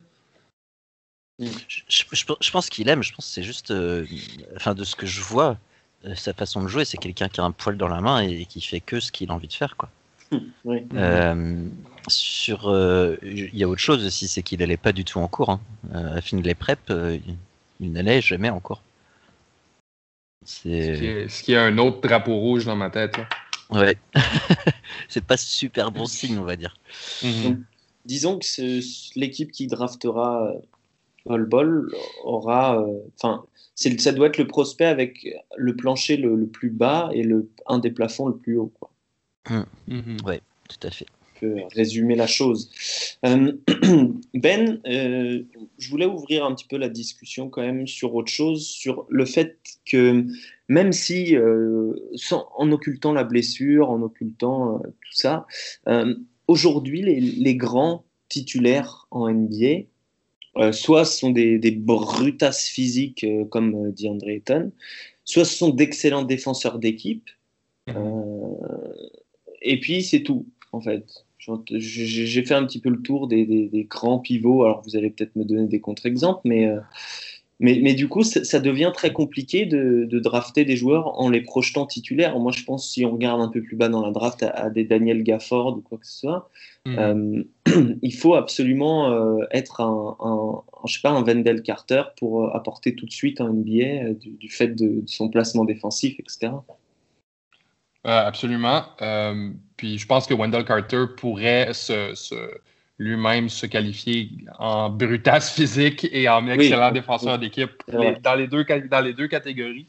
Je, pense qu'il aime, je pense que c'est juste. euh, enfin, de ce que je vois, euh, sa façon de jouer, c'est quelqu'un qui a un poil dans la main et qui fait que ce qu'il a envie de faire, quoi. Oui. Euh, sur, euh, il y a autre chose aussi, c'est qu'il n'allait pas du tout en cours. Hein. Euh, à fin de les prep, euh, il- n'allait jamais en cours. Ce qui C'est est, ce qui est un autre drapeau rouge dans ma tête. là. ouais, c'est pas super bon signe, on va dire. Mhm. Disons que ce- l'équipe qui draftera euh, Bol Bol aura. Enfin, c'est ça doit être le prospect avec le plancher le, le plus bas et le, un des plafonds le plus haut. Quoi. Mhm. Tout à fait. peut résumer la chose. Euh, ben, euh, je voulais ouvrir un petit peu la discussion quand même sur autre chose, sur le fait que même si, euh, sans, en occultant la blessure, en occultant euh, tout ça, euh, aujourd'hui, les, les grands titulaires en NBA, euh, soit ce sont des, des brutasses physiques euh, comme euh, dit André soit ce sont d'excellents défenseurs d'équipe, euh, et puis c'est tout, en fait. J'ai fait un petit peu le tour des, des- des grands pivots. Alors, vous allez peut-être me donner des contre-exemples, mais, euh, mais, mais du coup, ça, ça devient très compliqué de, de drafter des joueurs en les projetant titulaires. Moi, je pense, si on regarde un peu plus bas dans la draft, à, à des Daniel Gafford ou quoi que ce soit, Mhm. euh, il faut absolument euh, être un, un, un- je sais pas, un Wendell Carter pour apporter tout de suite en NBA du, du fait de, de son placement défensif, etc. Euh, absolument. Euh, puis je pense que Wendell Carter pourrait se, se- lui-même se qualifier en brutasse physique et en excellent Oui. défenseur d'équipe dans, les deux, dans les deux catégories.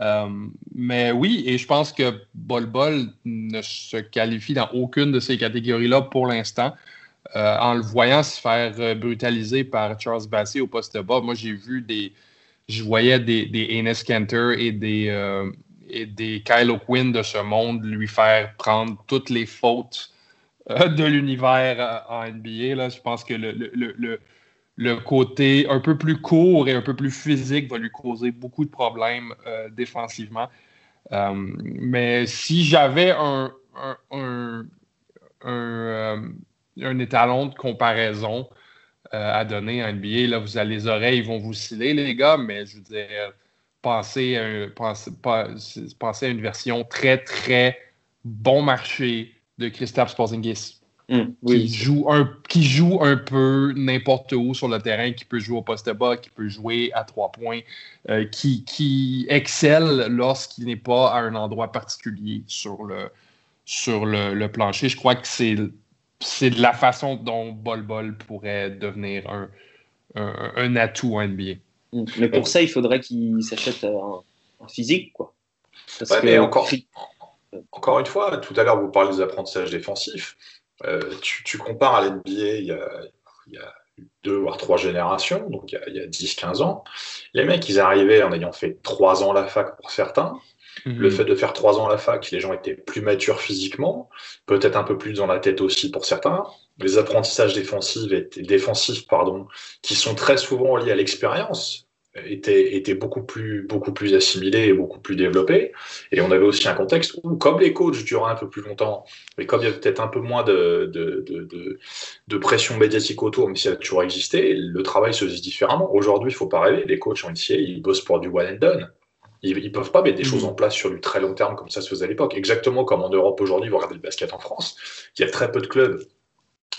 Euh, mais oui, et je pense que Bol Bol ne se qualifie dans aucune de ces catégories-là pour l'instant. En le voyant se faire brutaliser par Charles Bassey au poste bas, moi j'ai vu des. Je voyais des, des Enes Kanter et des, et des Kyle O'Quinn de ce monde lui faire prendre toutes les fautes euh, de l'univers euh, en NBA. Là. Je pense que le, le, le, le, côté un peu plus court et un peu plus physique va lui causer beaucoup de problèmes euh, défensivement. Mais si j'avais un, un, un, étalon de comparaison à donner à NBA, là, vous les oreilles vont vous sciller, les gars, mais je veux dire, pensez à, une version très, très bon marché de Christophe Sporzingis. Hum, qui, joue un, qui joue un peu n'importe où sur le terrain, qui peut jouer au poste bas, qui peut jouer à trois points, euh, qui, qui excelle lorsqu'il n'est pas à un endroit particulier sur le, sur le, plancher. Je crois que c'est, c'est de la façon dont Bol Bol pourrait devenir un, un, atout en NBA. Hum, mais pour ça, il faudrait qu'il s'achète un, physique, quoi. mais encore, encore une fois, tout à l'heure, vous parlez des apprentissages défensifs. Euh, tu, compares à l'NBA il y, a, il y a deux voire trois générations, donc il y a, 10-15 ans. Les mecs, ils arrivaient en ayant fait trois ans la fac pour certains. Mhm. Le fait de faire trois ans à la fac, les gens étaient plus matures physiquement, peut-être un peu plus dans la tête aussi pour certains. Les apprentissages défensifs, défensifs pardon, qui sont très souvent liés à l'expérience, était, était beaucoup, plus, beaucoup plus assimilé et beaucoup plus développé. Et on avait aussi un contexte où, comme les coachs duraient un peu plus longtemps, et comme il y avait peut-être un peu moins de, de, de, de, pression médiatique autour, mais ça a toujours existé, le travail se faisait différemment. Aujourd'hui, il ne faut pas rêver, les coachs en NCA, ils bossent pour du one and done. Ils ne peuvent pas mettre des choses mmh. en place sur du très long terme comme ça se faisait à l'époque. Exactement comme en Europe aujourd'hui, vous regardez le basket en France, il y a très peu de clubs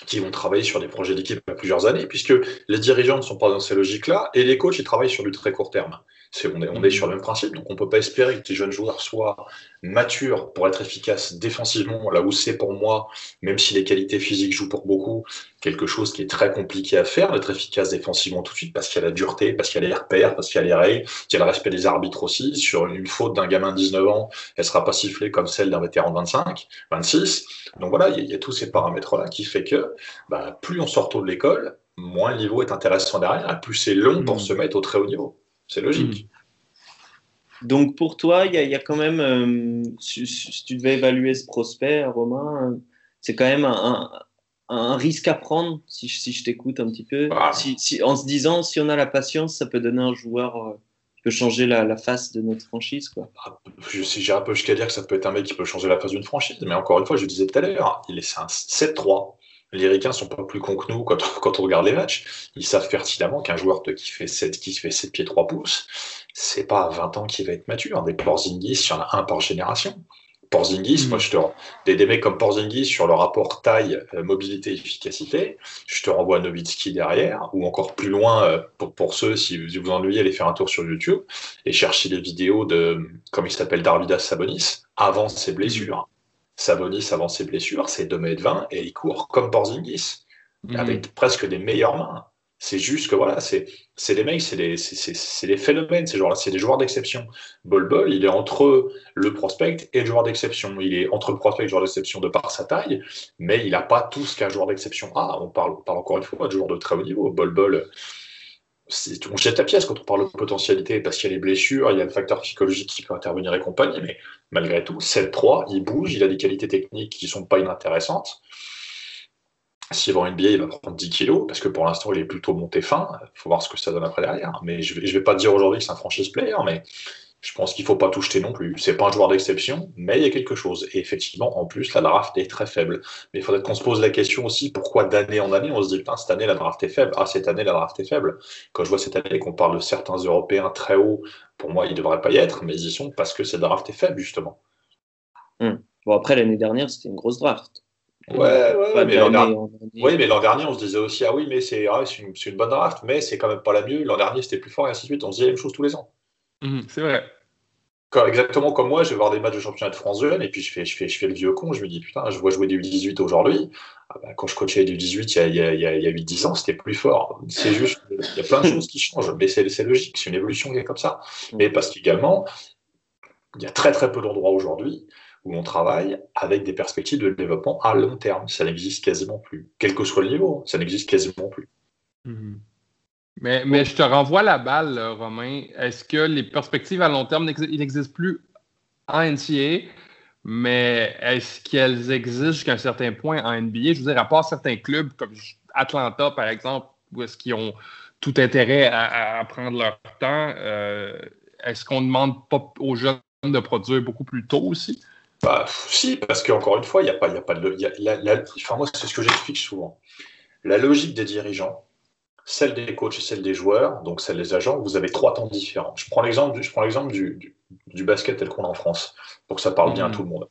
qui vont travailler sur des projets d'équipe à plusieurs années, puisque les dirigeants ne sont pas dans ces logiques-là, et les coachs, ils travaillent sur du très court terme. On, est, on est sur le même principe, donc on ne peut pas espérer que les jeunes joueurs soient matures pour être efficaces défensivement, là où c'est pour moi, même si les qualités physiques jouent pour beaucoup, quelque chose qui est très compliqué à faire, d'être efficace défensivement tout de suite, parce qu'il y a la dureté, parce qu'il y a les repères, parce qu'il y a les règles, qu'il y a le respect des arbitres aussi. Sur une faute d'un gamin de 19 ans, elle sera pas sifflée comme celle d'un vétéran de 25, 26. Donc voilà, il y, a, tous ces paramètres-là qui fait que bah, plus on sort tôt de l'école, moins le niveau est intéressant derrière, plus c'est long pour mmh. se mettre au très haut niveau. C'est logique. Mmh. Donc pour toi, il y, a quand même, euh, si, tu devais évaluer ce prospect, Romain, c'est quand même un, un risque à prendre, si, si je t'écoute un petit peu, ah. si, en se disant, si on a la patience, ça peut donner un joueur euh, qui peut changer la, la, face de notre franchise. Quoi. Ah, je j'irai un peu jusqu'à dire que ça peut être un mec qui peut changer la face d'une franchise, mais encore une fois, je disais tout à l'heure, il est un 7-3. Les Ricains sont pas plus cons que nous quand, quand, on regarde les matchs. Ils savent pertinemment qu'un joueur qui fait 7, qui fait 7 pieds 3 pouces, c'est pas à 20 ans qu'il va être mature. Des Porzingis, il y en a un par génération. Porzingis, moi mm. je te des, des mecs comme Porzingis sur le rapport taille, euh, mobilité, efficacité, je te renvoie à Novitski derrière, ou encore plus loin, euh, pour, pour ceux, si vous vous ennuyez, allez faire un tour sur YouTube et chercher les vidéos de, comme il s'appelle, Darvidas Sabonis, avant ses blessures. Sabonis avant ses blessures, c'est 2m20 et il court comme Porzingis, mm. avec presque des meilleures mains. C'est juste que voilà, c'est des mecs, c'est des, des, phénomènes, c'est des joueurs d'exception. Bol Bol, il est entre le prospect et le joueur d'exception. Il est entre le prospect et le joueur d'exception de par sa taille, mais il n'a pas tout ce qu'un joueur d'exception a. On parle, on parle encore une fois de joueurs de très haut niveau. Bol Bol, on jette la pièce quand on parle de potentialité parce qu'il y a les blessures, il y a le facteur psychologique qui peut intervenir et compagnie, mais malgré tout, 7-3, il bouge, il a des qualités techniques qui ne sont pas inintéressantes. S'il va en NBA, il va prendre 10 kilos, parce que pour l'instant, il est plutôt monté fin. Il faut voir ce que ça donne après derrière. Mais je ne vais, pas dire aujourd'hui que c'est un franchise player, mais je pense qu'il ne faut pas tout jeter non plus. C'est pas un joueur d'exception, mais il y a quelque chose. Et effectivement, en plus, la draft est très faible. Mais il faudrait qu'on se pose la question aussi pourquoi d'année en année, on se dit, putain, cette année, la draft est faible. Ah, cette année, la draft est faible. Quand je vois cette année qu'on parle de certains Européens très hauts, pour moi, ils ne devraient pas y être, mais ils y sont parce que cette draft est faible, justement. Hmm. Bon, après, l'année dernière, c'était une grosse draft. Ouais, ouais, mais l'an dernier, on se disait aussi, ah oui, mais c'est ah, une, une, bonne draft, mais c'est quand même pas la mieux. L'an dernier, c'était plus fort et ainsi de suite. On se dit la même chose tous les ans. Mhm, c'est vrai. exactement comme moi, je vais voir des matchs de championnat de France jeune et puis je fais, je, fais, je fais le vieux con. Je me dis, putain, je vois jouer du 18 aujourd'hui. Ah bah, quand je coachais du 18 il y a, il y a, a 8-10 ans, c'était plus fort. C'est juste, il y a plein de choses qui changent, mais c'est logique, c'est une évolution qui est comme ça. Mais parce qu'également, il y a très très peu d'endroits aujourd'hui où on travaille avec des perspectives de développement à long terme. Ça n'existe quasiment plus. Quel que soit le niveau, ça n'existe quasiment plus. Mhm. Mais, je te renvoie la balle, Romain. Est-ce que les perspectives à long terme n'existent plus en NCA, mais est-ce qu'elles existent jusqu'à un certain point en NBA? Je veux dire, à part certains clubs comme Atlanta, par exemple, ou est-ce qu'ils ont tout intérêt à, prendre leur temps? Euh, est-ce qu'on ne demande pas aux jeunes de produire beaucoup plus tôt aussi? Bah, si, parce qu'encore une fois, il n'y a, pas, a pas de. enfin, moi, c'est ce que j'explique souvent. La logique des dirigeants, celle des coachs et celle des joueurs, donc celle des agents, vous avez trois temps différents. Je prends l'exemple, je prends l'exemple du, du, basket tel qu'on a en France, pour que ça parle bien à mmh. tout le monde.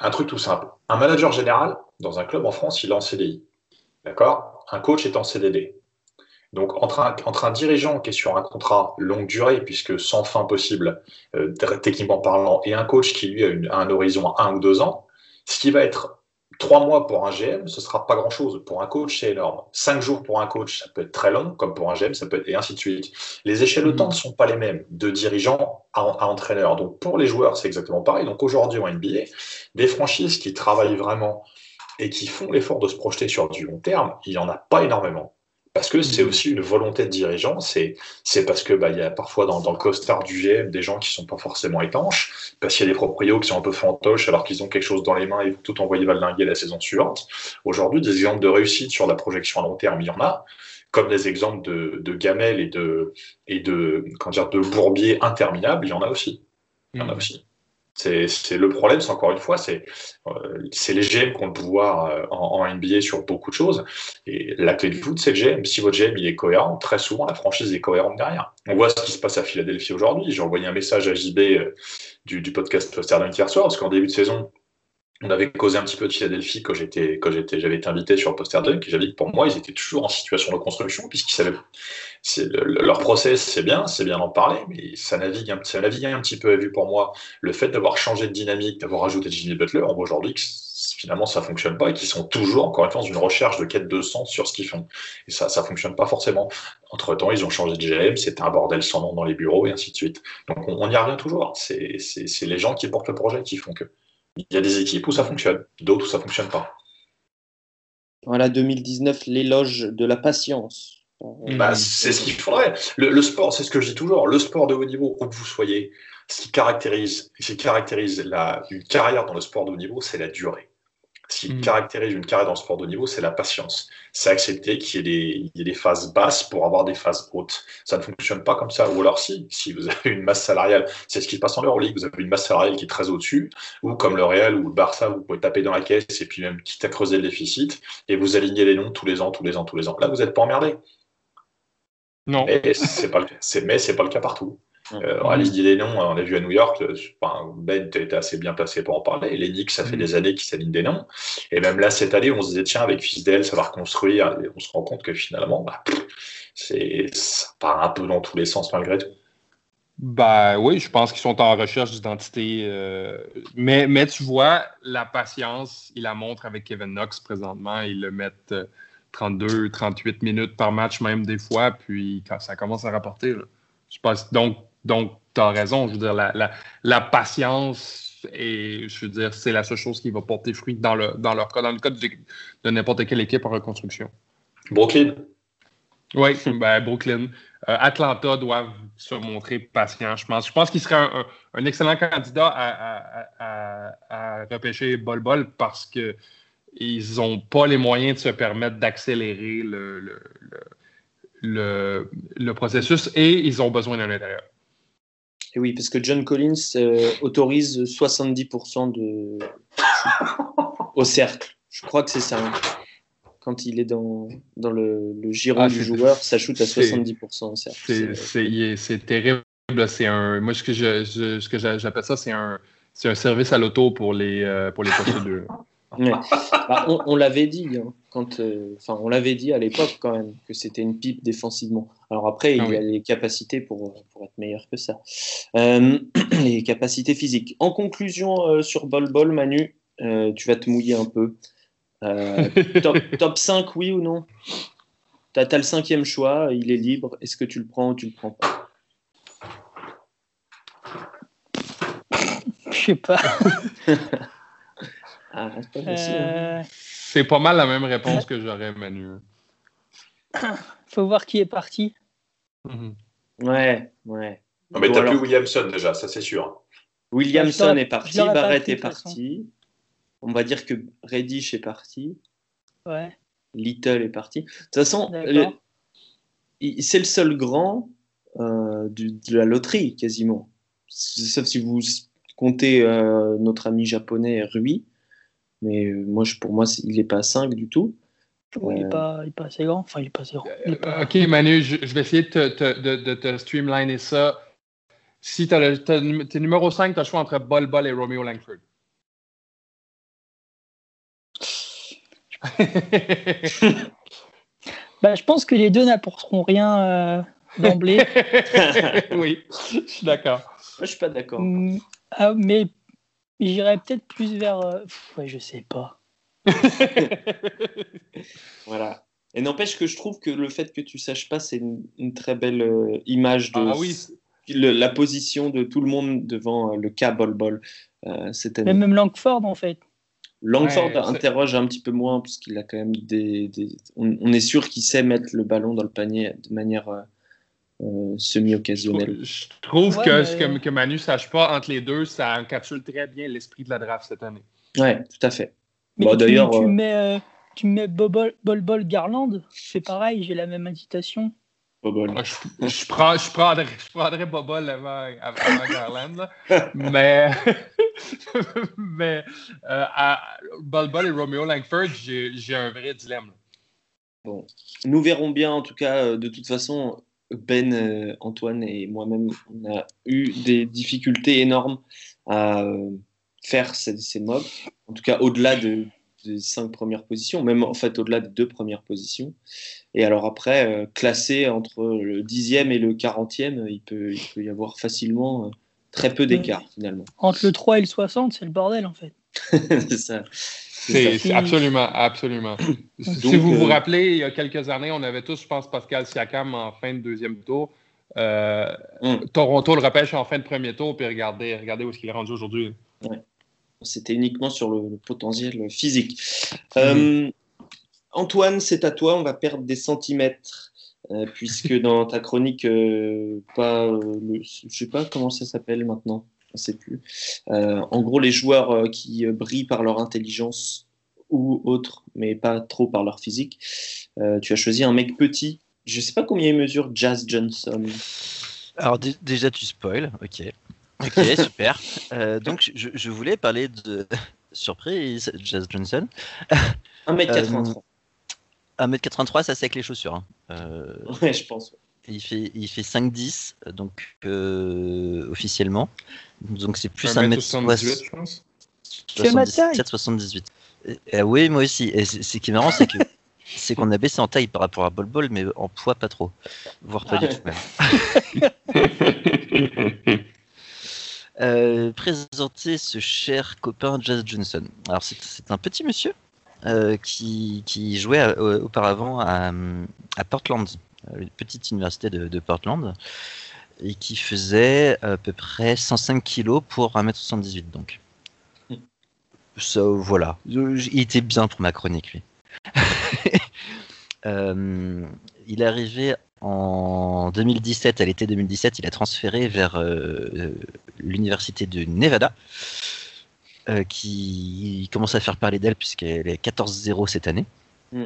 Un truc tout simple. Un manager général, dans un club en France, il est en CDI. D'accord? Un coach est en CDD. Donc, entre un, entre un, dirigeant qui est sur un contrat longue durée, puisque sans fin possible, euh, techniquement parlant, et un coach qui, lui, a, une, un horizon à un ou deux ans, ce qui va être trois mois pour un GM, ce sera pas grand-chose. Pour un coach, c'est énorme. Cinq jours pour un coach, ça peut être très long, comme pour un GM, ça peut être, et ainsi de suite. Les échelles de temps ne sont pas les mêmes, de dirigeant à, à entraîneur. Donc, pour les joueurs, c'est exactement pareil. Donc, aujourd'hui, en NBA, des franchises qui travaillent vraiment et qui font l'effort de se projeter sur du long terme, il n'y en a pas énormément. Parce que c'est aussi une volonté de dirigeant, c'est parce que bah, il y a parfois dans, dans le costard du GM des gens qui sont pas forcément étanches, parce qu'il y a des proprios qui sont un peu fantoches alors qu'ils ont quelque chose dans les mains et vont tout envoyer valdinguer la saison suivante. Aujourd'hui, des exemples de réussite sur la projection à long terme, il y en a, comme des exemples de, de gamelles et de, et de, comment dire, de bourbiers interminables, il y en a aussi. Il y en a mm. aussi. C'est le problème, c'est encore une fois, c'est euh, les GM qui ont le euh, en, NBA sur beaucoup de choses. Et la clé de foot, c'est le GM. Si votre GM il est cohérent, très souvent la franchise est cohérente derrière. On voit ce qui se passe à Philadelphie aujourd'hui. J'ai envoyé un message à JB euh, du, du podcast Poster hier soir, parce qu'en début de saison, on avait causé un petit peu de Philadelphie quand j'étais quand j'étais j'avais été invité sur Poster Dunk et j'avais dit que pour moi ils étaient toujours en situation de construction puisqu'ils savaient leur process c'est bien c'est bien d'en parler mais ça navigue un, ça navigue un petit peu à vue pour moi le fait d'avoir changé de dynamique d'avoir ajouté Jimmy Butler on voit aujourd'hui que finalement ça fonctionne pas et qu'ils sont toujours encore une fois dans une recherche de quête de sens sur ce qu'ils font. Et ça ça fonctionne pas forcément. Entre temps ils ont changé de GM c'était un bordel sans nom dans les bureaux et ainsi de suite. Donc on, on y revient toujours. C'est c'est les gens qui portent le projet qui font que il y a des équipes où ça fonctionne, d'autres où ça fonctionne pas. Voilà, 2019, l'éloge de la patience. Bah, c'est ce qu'il faudrait. Le, sport, c'est ce que je dis toujours, le sport de haut niveau, où que vous soyez, ce qui caractérise, ce qui caractérise la, une carrière dans le sport de haut niveau, c'est la durée. Ce qui mm. caractérise une carrière dans le sport de niveau, c'est la patience. C'est accepter qu'il y, ait des phases basses pour avoir des phases hautes. Ça ne fonctionne pas comme ça. Ou alors si, si vous avez une masse salariale, c'est ce qui se passe en Euroleague, vous avez une masse salariale qui est très au-dessus, ou comme le Real ou le Barça, vous pouvez taper dans la caisse et puis même quitte à creuser le déficit, et vous alignez les noms tous les ans, tous les ans, tous les ans. Là, vous n'êtes pas emmerdé. Non. Mais c'est pas, pas le cas partout. Euh, Alice dit les noms, on l'a vu à New York, euh, Ben était assez bien placé pour en parler. Les Knicks, ça fait mm. des années qu'ils s'alignent des noms. Et même là, cette année, on se disait, tiens, avec Fisdale, ça va reconstruire. Et on se rend compte que finalement, bah, c'est, ça part un peu dans tous les sens malgré tout. Bah oui, je pense qu'ils sont en recherche d'identité. Euh, mais, mais tu vois, la patience, ils la montrent avec Kevin Knox présentement. Ils le mettent 32, 38 minutes par match, même des fois. Puis quand ça commence à rapporter, je pense, donc donc, tu as raison. Je veux dire, la, patience, et je veux dire, c'est la seule chose qui va porter fruit dans, le, dans leur cas, dans le cas de, n'importe quelle équipe en reconstruction. Brooklyn. Oui, ben, Brooklyn. Euh, Atlanta doivent se montrer patients, je pense. Je pense qu'il serait un, excellent candidat à, repêcher Bol Bol parce qu'ils n'ont pas les moyens de se permettre d'accélérer le, le, processus et ils ont besoin d'un intérieur. Et oui, parce que John Collins euh, autorise 70% de au cercle. Je crois que c'est ça. Hein. Quand il est dans, dans le, le giron ah, du joueur, ça shoot à 70% au cercle. C'est terrible. C'est un, moi, ce que j'appelle ça, c'est un, un service à l'auto pour les, euh, pour les bah, on, l'avait dit, hein, quand, euh, enfin, on l'avait dit à l'époque quand même que c'était une pipe défensivement. Alors après, il y a ah les capacités pour, pour, être meilleur que ça, euh, les capacités physiques. En conclusion euh, sur Bol Bol, Manu, tu vas te mouiller un peu. top, 5, oui ou non? Tu as, le cinquième choix, il est libre. Est-ce que tu le prends ou tu le prends pas? Je sais pas. Ah, hein. euh, c'est pas mal la même réponse que j'aurais, Manu. Faut voir qui est parti. Mhm. Ouais, ouais. Non, mais t'as plus Williamson déjà, ça c'est sûr. Williamson est parti, Barrett est parti. On va dire que Reddish est parti. Ouais. Little est parti. De toute façon, c'est le seul grand euh, du- de la loterie, quasiment. Sauf si vous comptez euh, notre ami japonais Rui. Mais euh, moi, je, pour moi, il n'est pas à 5 du tout. Oui, il Euh, est pas, il est pas assez grand. Enfin, il est pas assez grand. Il est pas- Euh, Ok, Manu, je, je vais essayer de te, te- de, de te streamliner ça. Si tu es numéro 5, tu as le choix entre Bol Bol et Romeo Langford. Bah, je pense que les deux n'apporteront rien euh, d'emblée. oui, je suis d'accord. Je suis pas d'accord. Mm, ah, mais j'irais peut-être plus vers. euh, pff, ouais, je sais pas. Voilà. Et n'empêche que je trouve que le fait que tu saches pas, c'est une, une très belle euh, image de Ah oui, le- la position de tout le monde devant euh, le cas Bol Bol euh, cette année. Mais même Langford, en fait. Langford Ouais, interroge un petit peu moins parce qu'il a quand même des. des- On, on est sûr qu'il sait mettre le ballon dans le panier de manière euh, euh, je trouve, Ouais, que mais- ce que, que Manu ne sache pas entre les deux, ça encapsule très bien l'esprit de la draft cette année. Ouais, tout à fait. Mais Bon, d'ailleurs, tu euh, mets, euh, tu mets Bol Bol, Bol Garland, c'est pareil, j'ai la même incitation. Bol Bol. Moi, Je, je, prends, je, prendrais, je prendrais Bobol avant, avant Garland, là. mais, mais euh, à Bol Bol et Romeo Langford, j'ai j'ai un vrai dilemme. là. Nous verrons bien, en tout cas, de toute façon, Ben, euh, Antoine et moi-même, on a eu des difficultés énormes à euh, faire ces, ces mobs, en tout cas au-delà de, des cinq premières positions, même en fait au-delà des deux premières positions. Et alors après, euh, classé entre le dixième et le quarantième, il peut, il peut y avoir facilement très peu d'écart finalement. Entre le 3 et le 60, c'est le bordel, en fait. c'est ça. C'est absolument, absolument. si Donc, vous vous euh, rappelez, il y a quelques années, on avait tous, je pense, Pascal Siakam en fin de deuxième tour. Euh, Mm. Toronto le repêche en fin de premier tour, puis regardez, regardez où est-ce qu'il est rendu aujourd'hui. C'était uniquement sur le, le potentiel physique. Mhm. Euh, Antoine, c'est à toi. On va perdre des centimètres. euh, puisque dans ta chronique, euh, pas, euh, le- je sais pas comment ça s'appelle maintenant, je sais plus. Euh, en gros, les joueurs euh, qui euh, brillent par leur intelligence ou autre, mais pas trop par leur physique. Euh, tu as choisi un mec petit. Je sais pas combien il mesure Jazz Johnson. Alors dé- déjà tu spoil, ok. Ok, super. Euh, donc je, je voulais parler de surprise, Jazz Johnson. 1m83. 1m83, ça c'est avec les chaussures. hein. Euh, Ouais, je pense. Il fait, il fait 5-10, donc euh, officiellement. Donc c'est plus 1m78, 1m78, je pense. Tu fais ma taille 78. Euh, oui, moi aussi. Et ce qui est marrant, c'est que c'est qu'on a baissé en taille par rapport à Bol Bol, mais en poids pas trop, voire pas du tout même. Euh, présenter ce cher copain Jazz Johnson. Alors c'est un petit monsieur euh, qui, qui jouait auparavant à, à Portland, euh, une petite université de, de Portland, et qui faisait à peu près 105 kilos pour 1m78 donc. Hmm. Ça, voilà, Euh, il était bien pour ma chronique lui. Euh, il est arrivé en 2017, à l'été 2017, il a transféré vers euh, euh, l'université de Nevada, euh, qui commence à faire parler d'elle puisqu'elle est 14-0 cette année. Mm.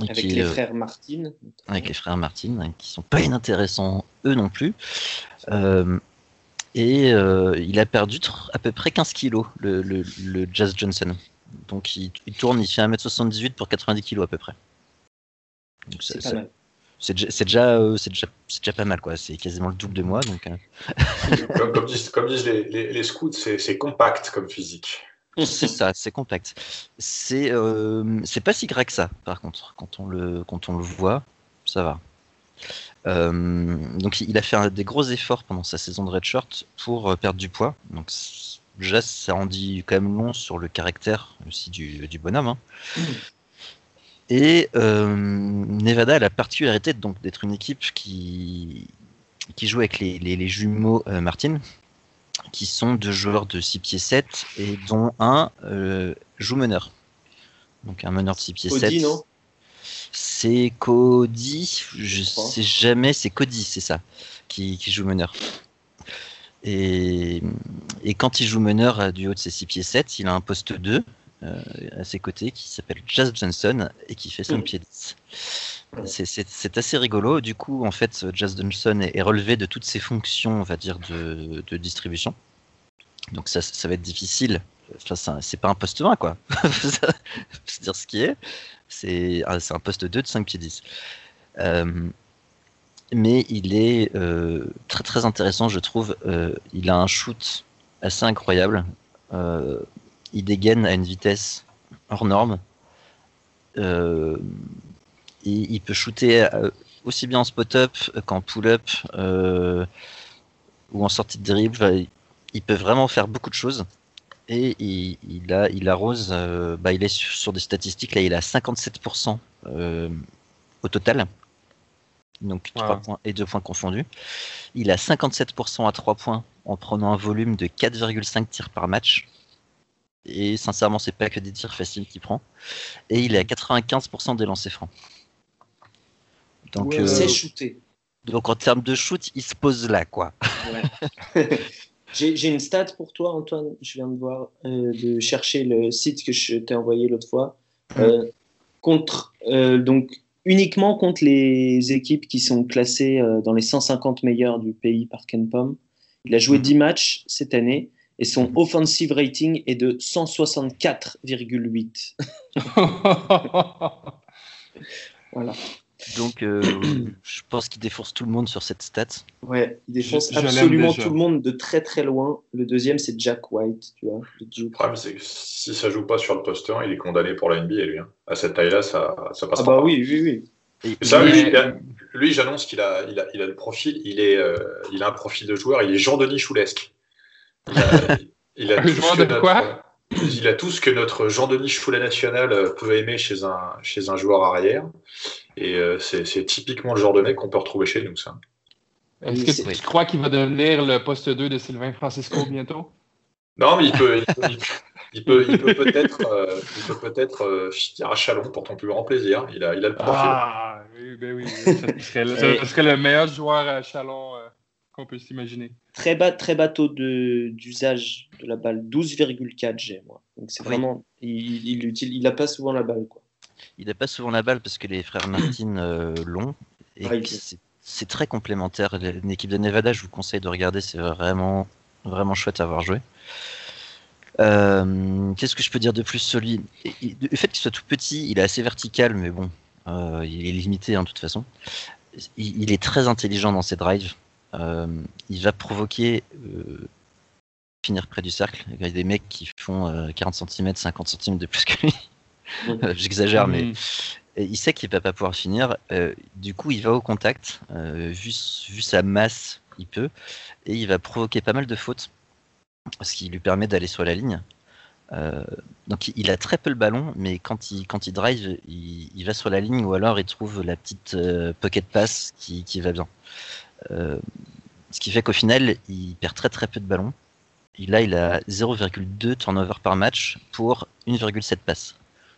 Avec qui, les euh, frères Martin. avec les frères Martin, hein, qui sont pas inintéressants eux non plus. Euh, et euh, il a perdu à peu près 15 kilos, le, le- le Jazz Johnson. Donc il, il tourne, il fait 1m78 pour 90 kilos à peu près. Donc, ça- C'est pas ça- mal. c'est déjà, c'est déjà, euh, c'est déjà, c'est déjà pas mal quoi. C'est quasiment le double de moi. Donc, euh, Comme, comme disent, comme disent les, les- les scouts, c'est c'est compact comme physique. C'est ça, c'est compact. C'est, euh, c'est pas si gras que ça. Par contre, quand on le, quand on le voit, ça va. Euh, donc il a fait un- des gros efforts pendant sa saison de redshirt pour euh, perdre du poids. Donc déjà ça en dit quand même long sur le caractère aussi du, du bonhomme. hein. Et euh, Nevada a la particularité donc d'être une équipe qui qui joue avec les, les- les jumeaux euh, Martin, qui sont deux joueurs de 6 pieds 7 et dont un euh, joue meneur. Donc un meneur de 6 pieds Cody, 7. non? C'est Cody, je crois. sais jamais, c'est Cody, c'est ça, qui, qui joue meneur. Et, et quand il joue meneur à du haut de ses 6 pieds 7, il a un poste 2, à ses côtés qui s'appelle Jazz Johnson et qui fait 5 pieds 10. C'est assez rigolo. Du coup, en fait, Jazz Johnson est, relevé de toutes ses fonctions, on va dire, de, distribution. Donc ça, va être difficile. Enfin, c'est pas un poste 1, quoi. C'est dire ce qui est. C'est ah, un poste 2 de 5 pieds 10. Euh, mais il est euh, très très intéressant, je trouve. Euh, il a un shoot assez incroyable. il dégaine à une vitesse hors norme. Il peut shooter aussi bien en spot-up qu'en pull-up ou en sortie de dribble. Il peut vraiment faire beaucoup de choses. Et il, a, il arrose, bah, il est sur, des statistiques, là il a 57% au total donc 3 points et 2 points confondus. Il a 57% à 3 points en prenant un volume de 4,5 tirs par match. Et sincèrement, c'est pas que des tirs faciles qu'il prend. Et il est à 95% des lancers francs. Donc, c'est euh, shooté. Donc en termes de shoot, il se pose là, quoi. J'ai une stat pour toi, Antoine. Je viens de voir, euh, de chercher le site que je t'ai envoyé l'autre fois. Euh, contre donc uniquement contre les équipes qui sont classées euh, dans les 150 meilleurs du pays par KenPom. Il a joué 10 mhm. matchs cette année et son mhm. offensive rating est de 164,8. voilà. Donc, euh, je pense qu'il défonce tout le monde sur cette stat. Ouais, il défonce absolument tout le monde de très très loin. Le deuxième, c'est Jack White, tu vois. Le, problème, c'est que si ça joue pas sur le poste 1, il est condamné pour la NBA, lui. Hein. À cette taille-là, ça, ça passe ah bah oui, oui, oui. ça, lui, lui j'annonce qu'il a, il a, il a, le profil, il, est, euh, il a un profil de joueur, il est Jean-Denis Choulesque. Il a, il a de quoi il a tout ce que notre Jean-Denis Choulet national euh, peut aimer chez un, chez un joueur arrière. Et euh, c'est typiquement le genre de mec qu'on peut retrouver chez nous, ça. Est-ce que tu crois qu'il va devenir le poste 2 de Sylvain Francisco bientôt? Non, mais il peut, il peut, il peut, peut-être, euh, peut peut-être finir à Chalon pour ton plus grand plaisir. Il a, il a le profil. Ah, oui, ben oui, ça serait, le, serait le meilleur joueur à Chalon qu'on peut s'imaginer. Très bas, très bateau d'usage de, la balle, 12,4 G, moi. Donc c'est vraiment, il, il, il, a pas souvent la balle, quoi. Il n'a pas souvent la balle parce que les frères Martin euh, l'ont. Et c'est très complémentaire. L'équipe de Nevada, je vous conseille de regarder, c'est vraiment, vraiment chouette à avoir joué. Euh, qu'est-ce que je peux dire de plus sur lui Le fait qu'il soit tout petit, il est assez vertical, mais bon, euh, il est limité en hein, toute façon. Il, il, est très intelligent dans ses drives. Il va provoquer finir près du cercle. Il y a des mecs qui font 40 cm, 50 cm de plus que lui. J'exagère, mais mm. il sait qu'il va pas pouvoir finir. Euh, du coup, il va au contact. Euh, vu, vu, sa masse, il peut. Et il va provoquer pas mal de fautes. Ce qui lui permet d'aller sur la ligne. Euh, donc il a très peu le ballon, mais quand il, quand il drive, il, va sur la ligne ou alors il trouve la petite pocket pass qui, qui va bien. Ce qui fait qu'au final, il perd très très peu de ballon. Et là, il a 0,2 turnover par match pour 1,7 passes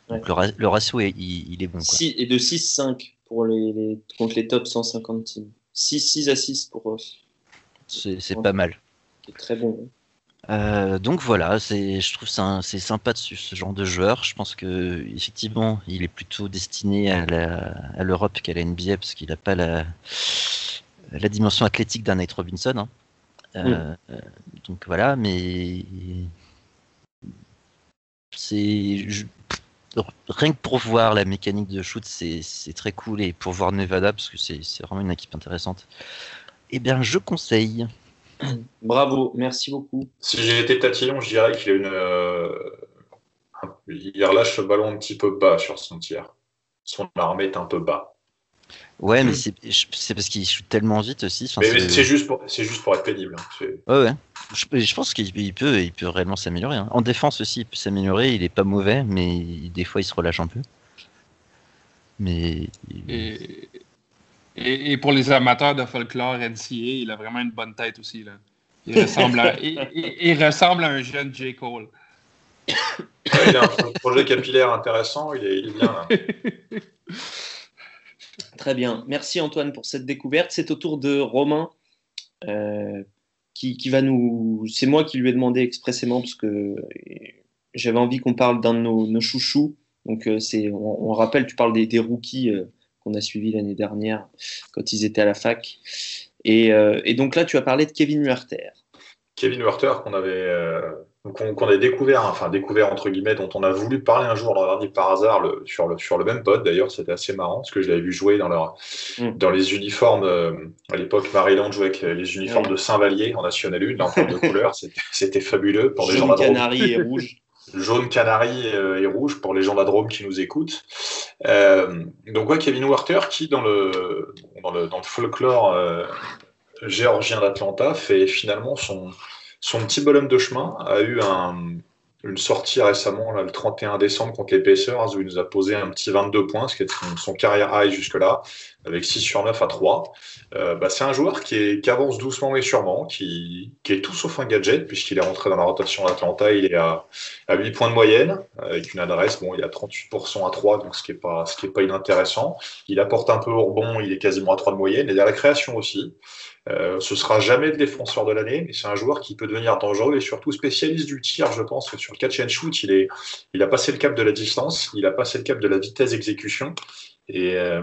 le, ratio, est, il, est bon. Quoi. et de 6-5 pour les, contre les top 150 teams. 6, 6 à 6 pour eux. C'est pas mal. C'est très bon. Euh, donc voilà, je trouve c'est sympa de ce genre de joueur. Je pense que effectivement, il est plutôt destiné à l'Europe qu'à la NBA parce qu'il n'a pas la, la dimension athlétique d'un Nate Robinson. Hein. Euh, euh, donc voilà, mais c'est rien que pour voir la mécanique de shoot, c'est très cool. Et pour voir Nevada, parce que c'est vraiment une équipe intéressante, eh bien, je conseille. Bravo, merci beaucoup. Si j'ai été tatillon, je dirais qu'il a une. Euh, il relâche le ballon un petit peu bas sur son tir. Son armée est un peu bas. Ouais, mais c'est parce qu'il shoot tellement vite aussi. mais, c'est juste, pour, juste pour être pénible. Hein. Ouais, ouais. Je, pense qu'il peut, il peut réellement s'améliorer. Hein. En défense aussi, il peut s'améliorer. Il est pas mauvais, mais des fois, il se relâche un peu. Mais. Et, et, pour les amateurs de folklore NCA, il a vraiment une bonne tête aussi. Là. Il, ressemble à, il, ressemble à un jeune J. Cole. il a un projet capillaire intéressant. Il est, il est bien là. Très bien. Merci Antoine pour cette découverte. C'est au tour de Romain euh, qui, va nous. C'est moi qui lui ai demandé expressément parce que j'avais envie qu'on parle d'un de nos, chouchous. Donc, c'est, on, rappelle, tu parles des, rookies qu'on a suivis l'année dernière quand ils étaient à la fac. Et, et, donc là, tu as parlé de Kevin Huerter. Kevin Huerter, qu'on avait qu'on a découvert, enfin découvert entre guillemets, dont on a voulu parler un jour l'an dernier par hasard le, sur, le, sur le même pod. D'ailleurs, c'était assez marrant parce que je l'avais vu jouer dans, leur, mm. dans les uniformes. Euh, à l'époque, Maryland jouait avec les, uniformes de Saint-Vallier en National 1, dans de couleurs. C'était fabuleux pour les gens de canari et rouge. Jaune canari euh, et rouge pour les gens d'Adrome qui nous écoutent. Euh, donc, ouais, Kevin Werther qui, dans le, dans le, dans le folklore géorgien d'Atlanta, fait finalement son son petit bonhomme de chemin a eu une sortie récemment, le 31 décembre, contre les Pacers, où il nous a posé un petit 22 points, ce qui est son, carrière high jusque-là, avec 6 sur 9 à 3. Euh, bah, c'est un joueur qui, avance doucement mais sûrement, qui, est tout sauf un gadget, puisqu'il est rentré dans la rotation d'Atlanta, il est à, 8 points de moyenne, avec une adresse, bon, il est à 38% à 3, donc ce qui n'est pas, pas inintéressant. Il apporte un peu au rebond, il est quasiment à 3 de moyenne, et il a la création aussi. Euh, ce sera jamais le défenseur de l'année, mais c'est un joueur qui peut devenir dangereux et surtout spécialiste du tir, je pense. Que sur le catch and shoot, il, est, il a passé le cap de la distance, il a passé le cap de la vitesse d'exécution. Et euh,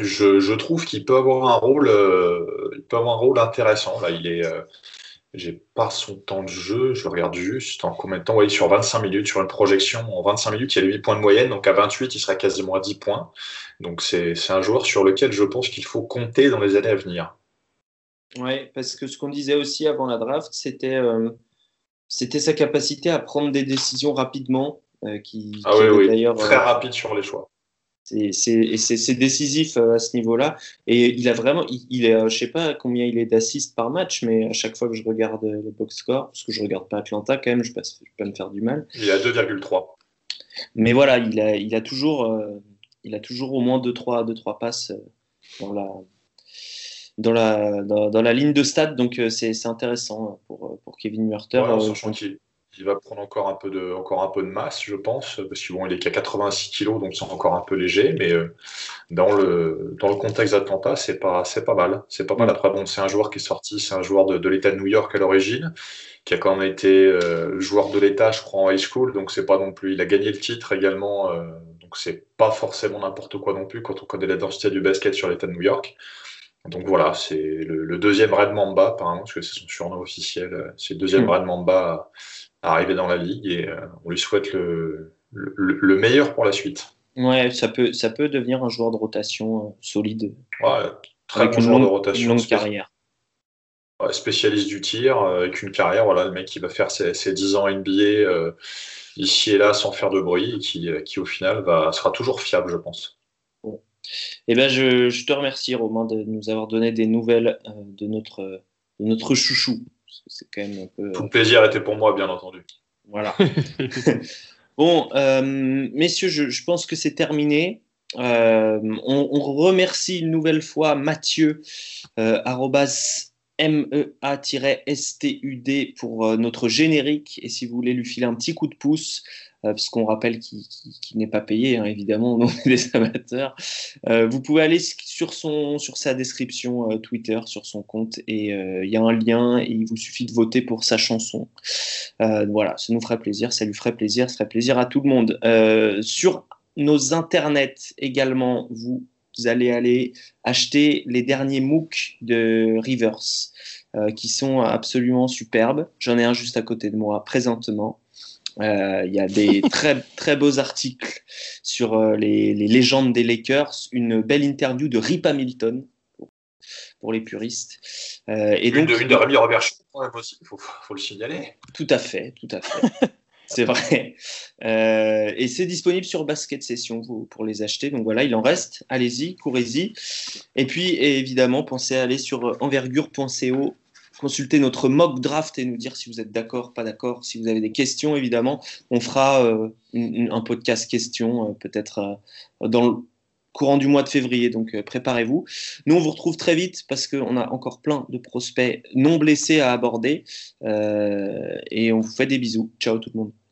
je, je, trouve qu'il peut avoir un rôle, euh, il peut avoir un rôle intéressant. Là, il est, euh, j'ai pas son temps de jeu, je regarde juste en combien de temps? Oui, sur 25 minutes, sur une projection, en 25 minutes, il y a 8 points de moyenne, donc à 28, il sera quasiment à 10 points. Donc c'est un joueur sur lequel je pense qu'il faut compter dans les années à venir. Oui, parce que ce qu'on disait aussi avant la draft, c'était euh, c'était sa capacité à prendre des décisions rapidement. Euh, qui, ah oui, oui. très euh, rapide sur les choix. C'est décisif à ce niveau-là. Et il a vraiment, il, est, je sais pas combien il est d'assists par match, mais à chaque fois que je regarde le box score, parce que je regarde pas Atlanta quand même, je ne vais pas me faire du mal. Il est à 2,3. Mais voilà, il a, il a toujours, il a toujours au moins 2-3 deux, trois passes dans la, dans la, dans, la ligne de stade. Donc, euh, c'est intéressant pour, pour Kevin Murter. Ouais, il va prendre encore un peu de, encore un peu de masse, je pense, parce qu'il bon, est qu'à 86 kg, donc c'est encore un peu léger, mais euh, dans, le, dans le contexte d'Atlanta, c'est pas, c'est pas mal. C'est pas mal. Après, bon, c'est un joueur qui est sorti, c'est un joueur de, de l'État de New York à l'origine, qui a quand même été euh, joueur de l'État, je crois, en high school, donc c'est pas non plus. Il a gagné le titre également, donc c'est pas forcément n'importe quoi non plus quand on connaît la densité du basket sur l'État de New York. Donc voilà, c'est le, deuxième Red Mamba, apparemment, parce que c'est son surnom officiel. C'est le deuxième mm. Red Mamba arriver dans la ligue et euh, on lui souhaite le, le, meilleur pour la suite. Ouais, ça peut, ça peut devenir un joueur de rotation euh, solide. Ouais, très bon joueur de rotation. Longue carrière. spécialiste du tir, euh, avec une carrière, voilà, le mec qui va faire ses, ses 10 ans NBA ici et là sans faire de bruit et qui, qui au final va, sera toujours fiable, je pense. Eh ben, je, te remercie, Romain, de nous avoir donné des nouvelles euh, de, notre, de notre chouchou. C'est quand même un peu. Tout le plaisir était pour moi, bien entendu. Voilà. bon, euh, messieurs, je, pense que c'est terminé. Euh, on, remercie une nouvelle fois Mathieu, MEA-STUD pour notre générique. Et si vous voulez lui filer un petit coup de pouce, euh, puisqu'on rappelle qu'il n'est pas payé, hein, évidemment, au nom des amateurs. Euh, vous pouvez aller sur, son, sur sa description euh, Twitter, sur son compte, et il y a un lien, il vous suffit de voter pour sa chanson. voilà, ça nous ferait plaisir, ça lui ferait plaisir, ça ferait plaisir à tout le monde. sur nos internets également, vous, allez aller acheter les derniers MOOC de Rivers, qui sont absolument superbes. J'en ai un juste à côté de moi présentement. Euh, il y a des très, très beaux articles sur euh, les, légendes des Lakers, une belle interview de Rip Hamilton pour, les puristes. Euh, et une, donc, de, une de Rémi Robert il faut, faut, le signaler. Tout à fait, tout à fait. c'est vrai. et c'est disponible sur Basket Session pour les acheter. Donc voilà, il en reste. Allez-y, courez-y. Et puis évidemment, pensez à aller sur envergure.co consulter notre mock draft et nous dire si vous êtes d'accord, pas d'accord. Si vous avez des questions, évidemment, on fera euh, un podcast questions euh, peut-être euh, dans le courant du mois de février. Donc préparez-vous. Nous, on vous retrouve très vite parce qu'on a encore plein de prospects non blessés à aborder. et on vous fait des bisous. Ciao tout le monde.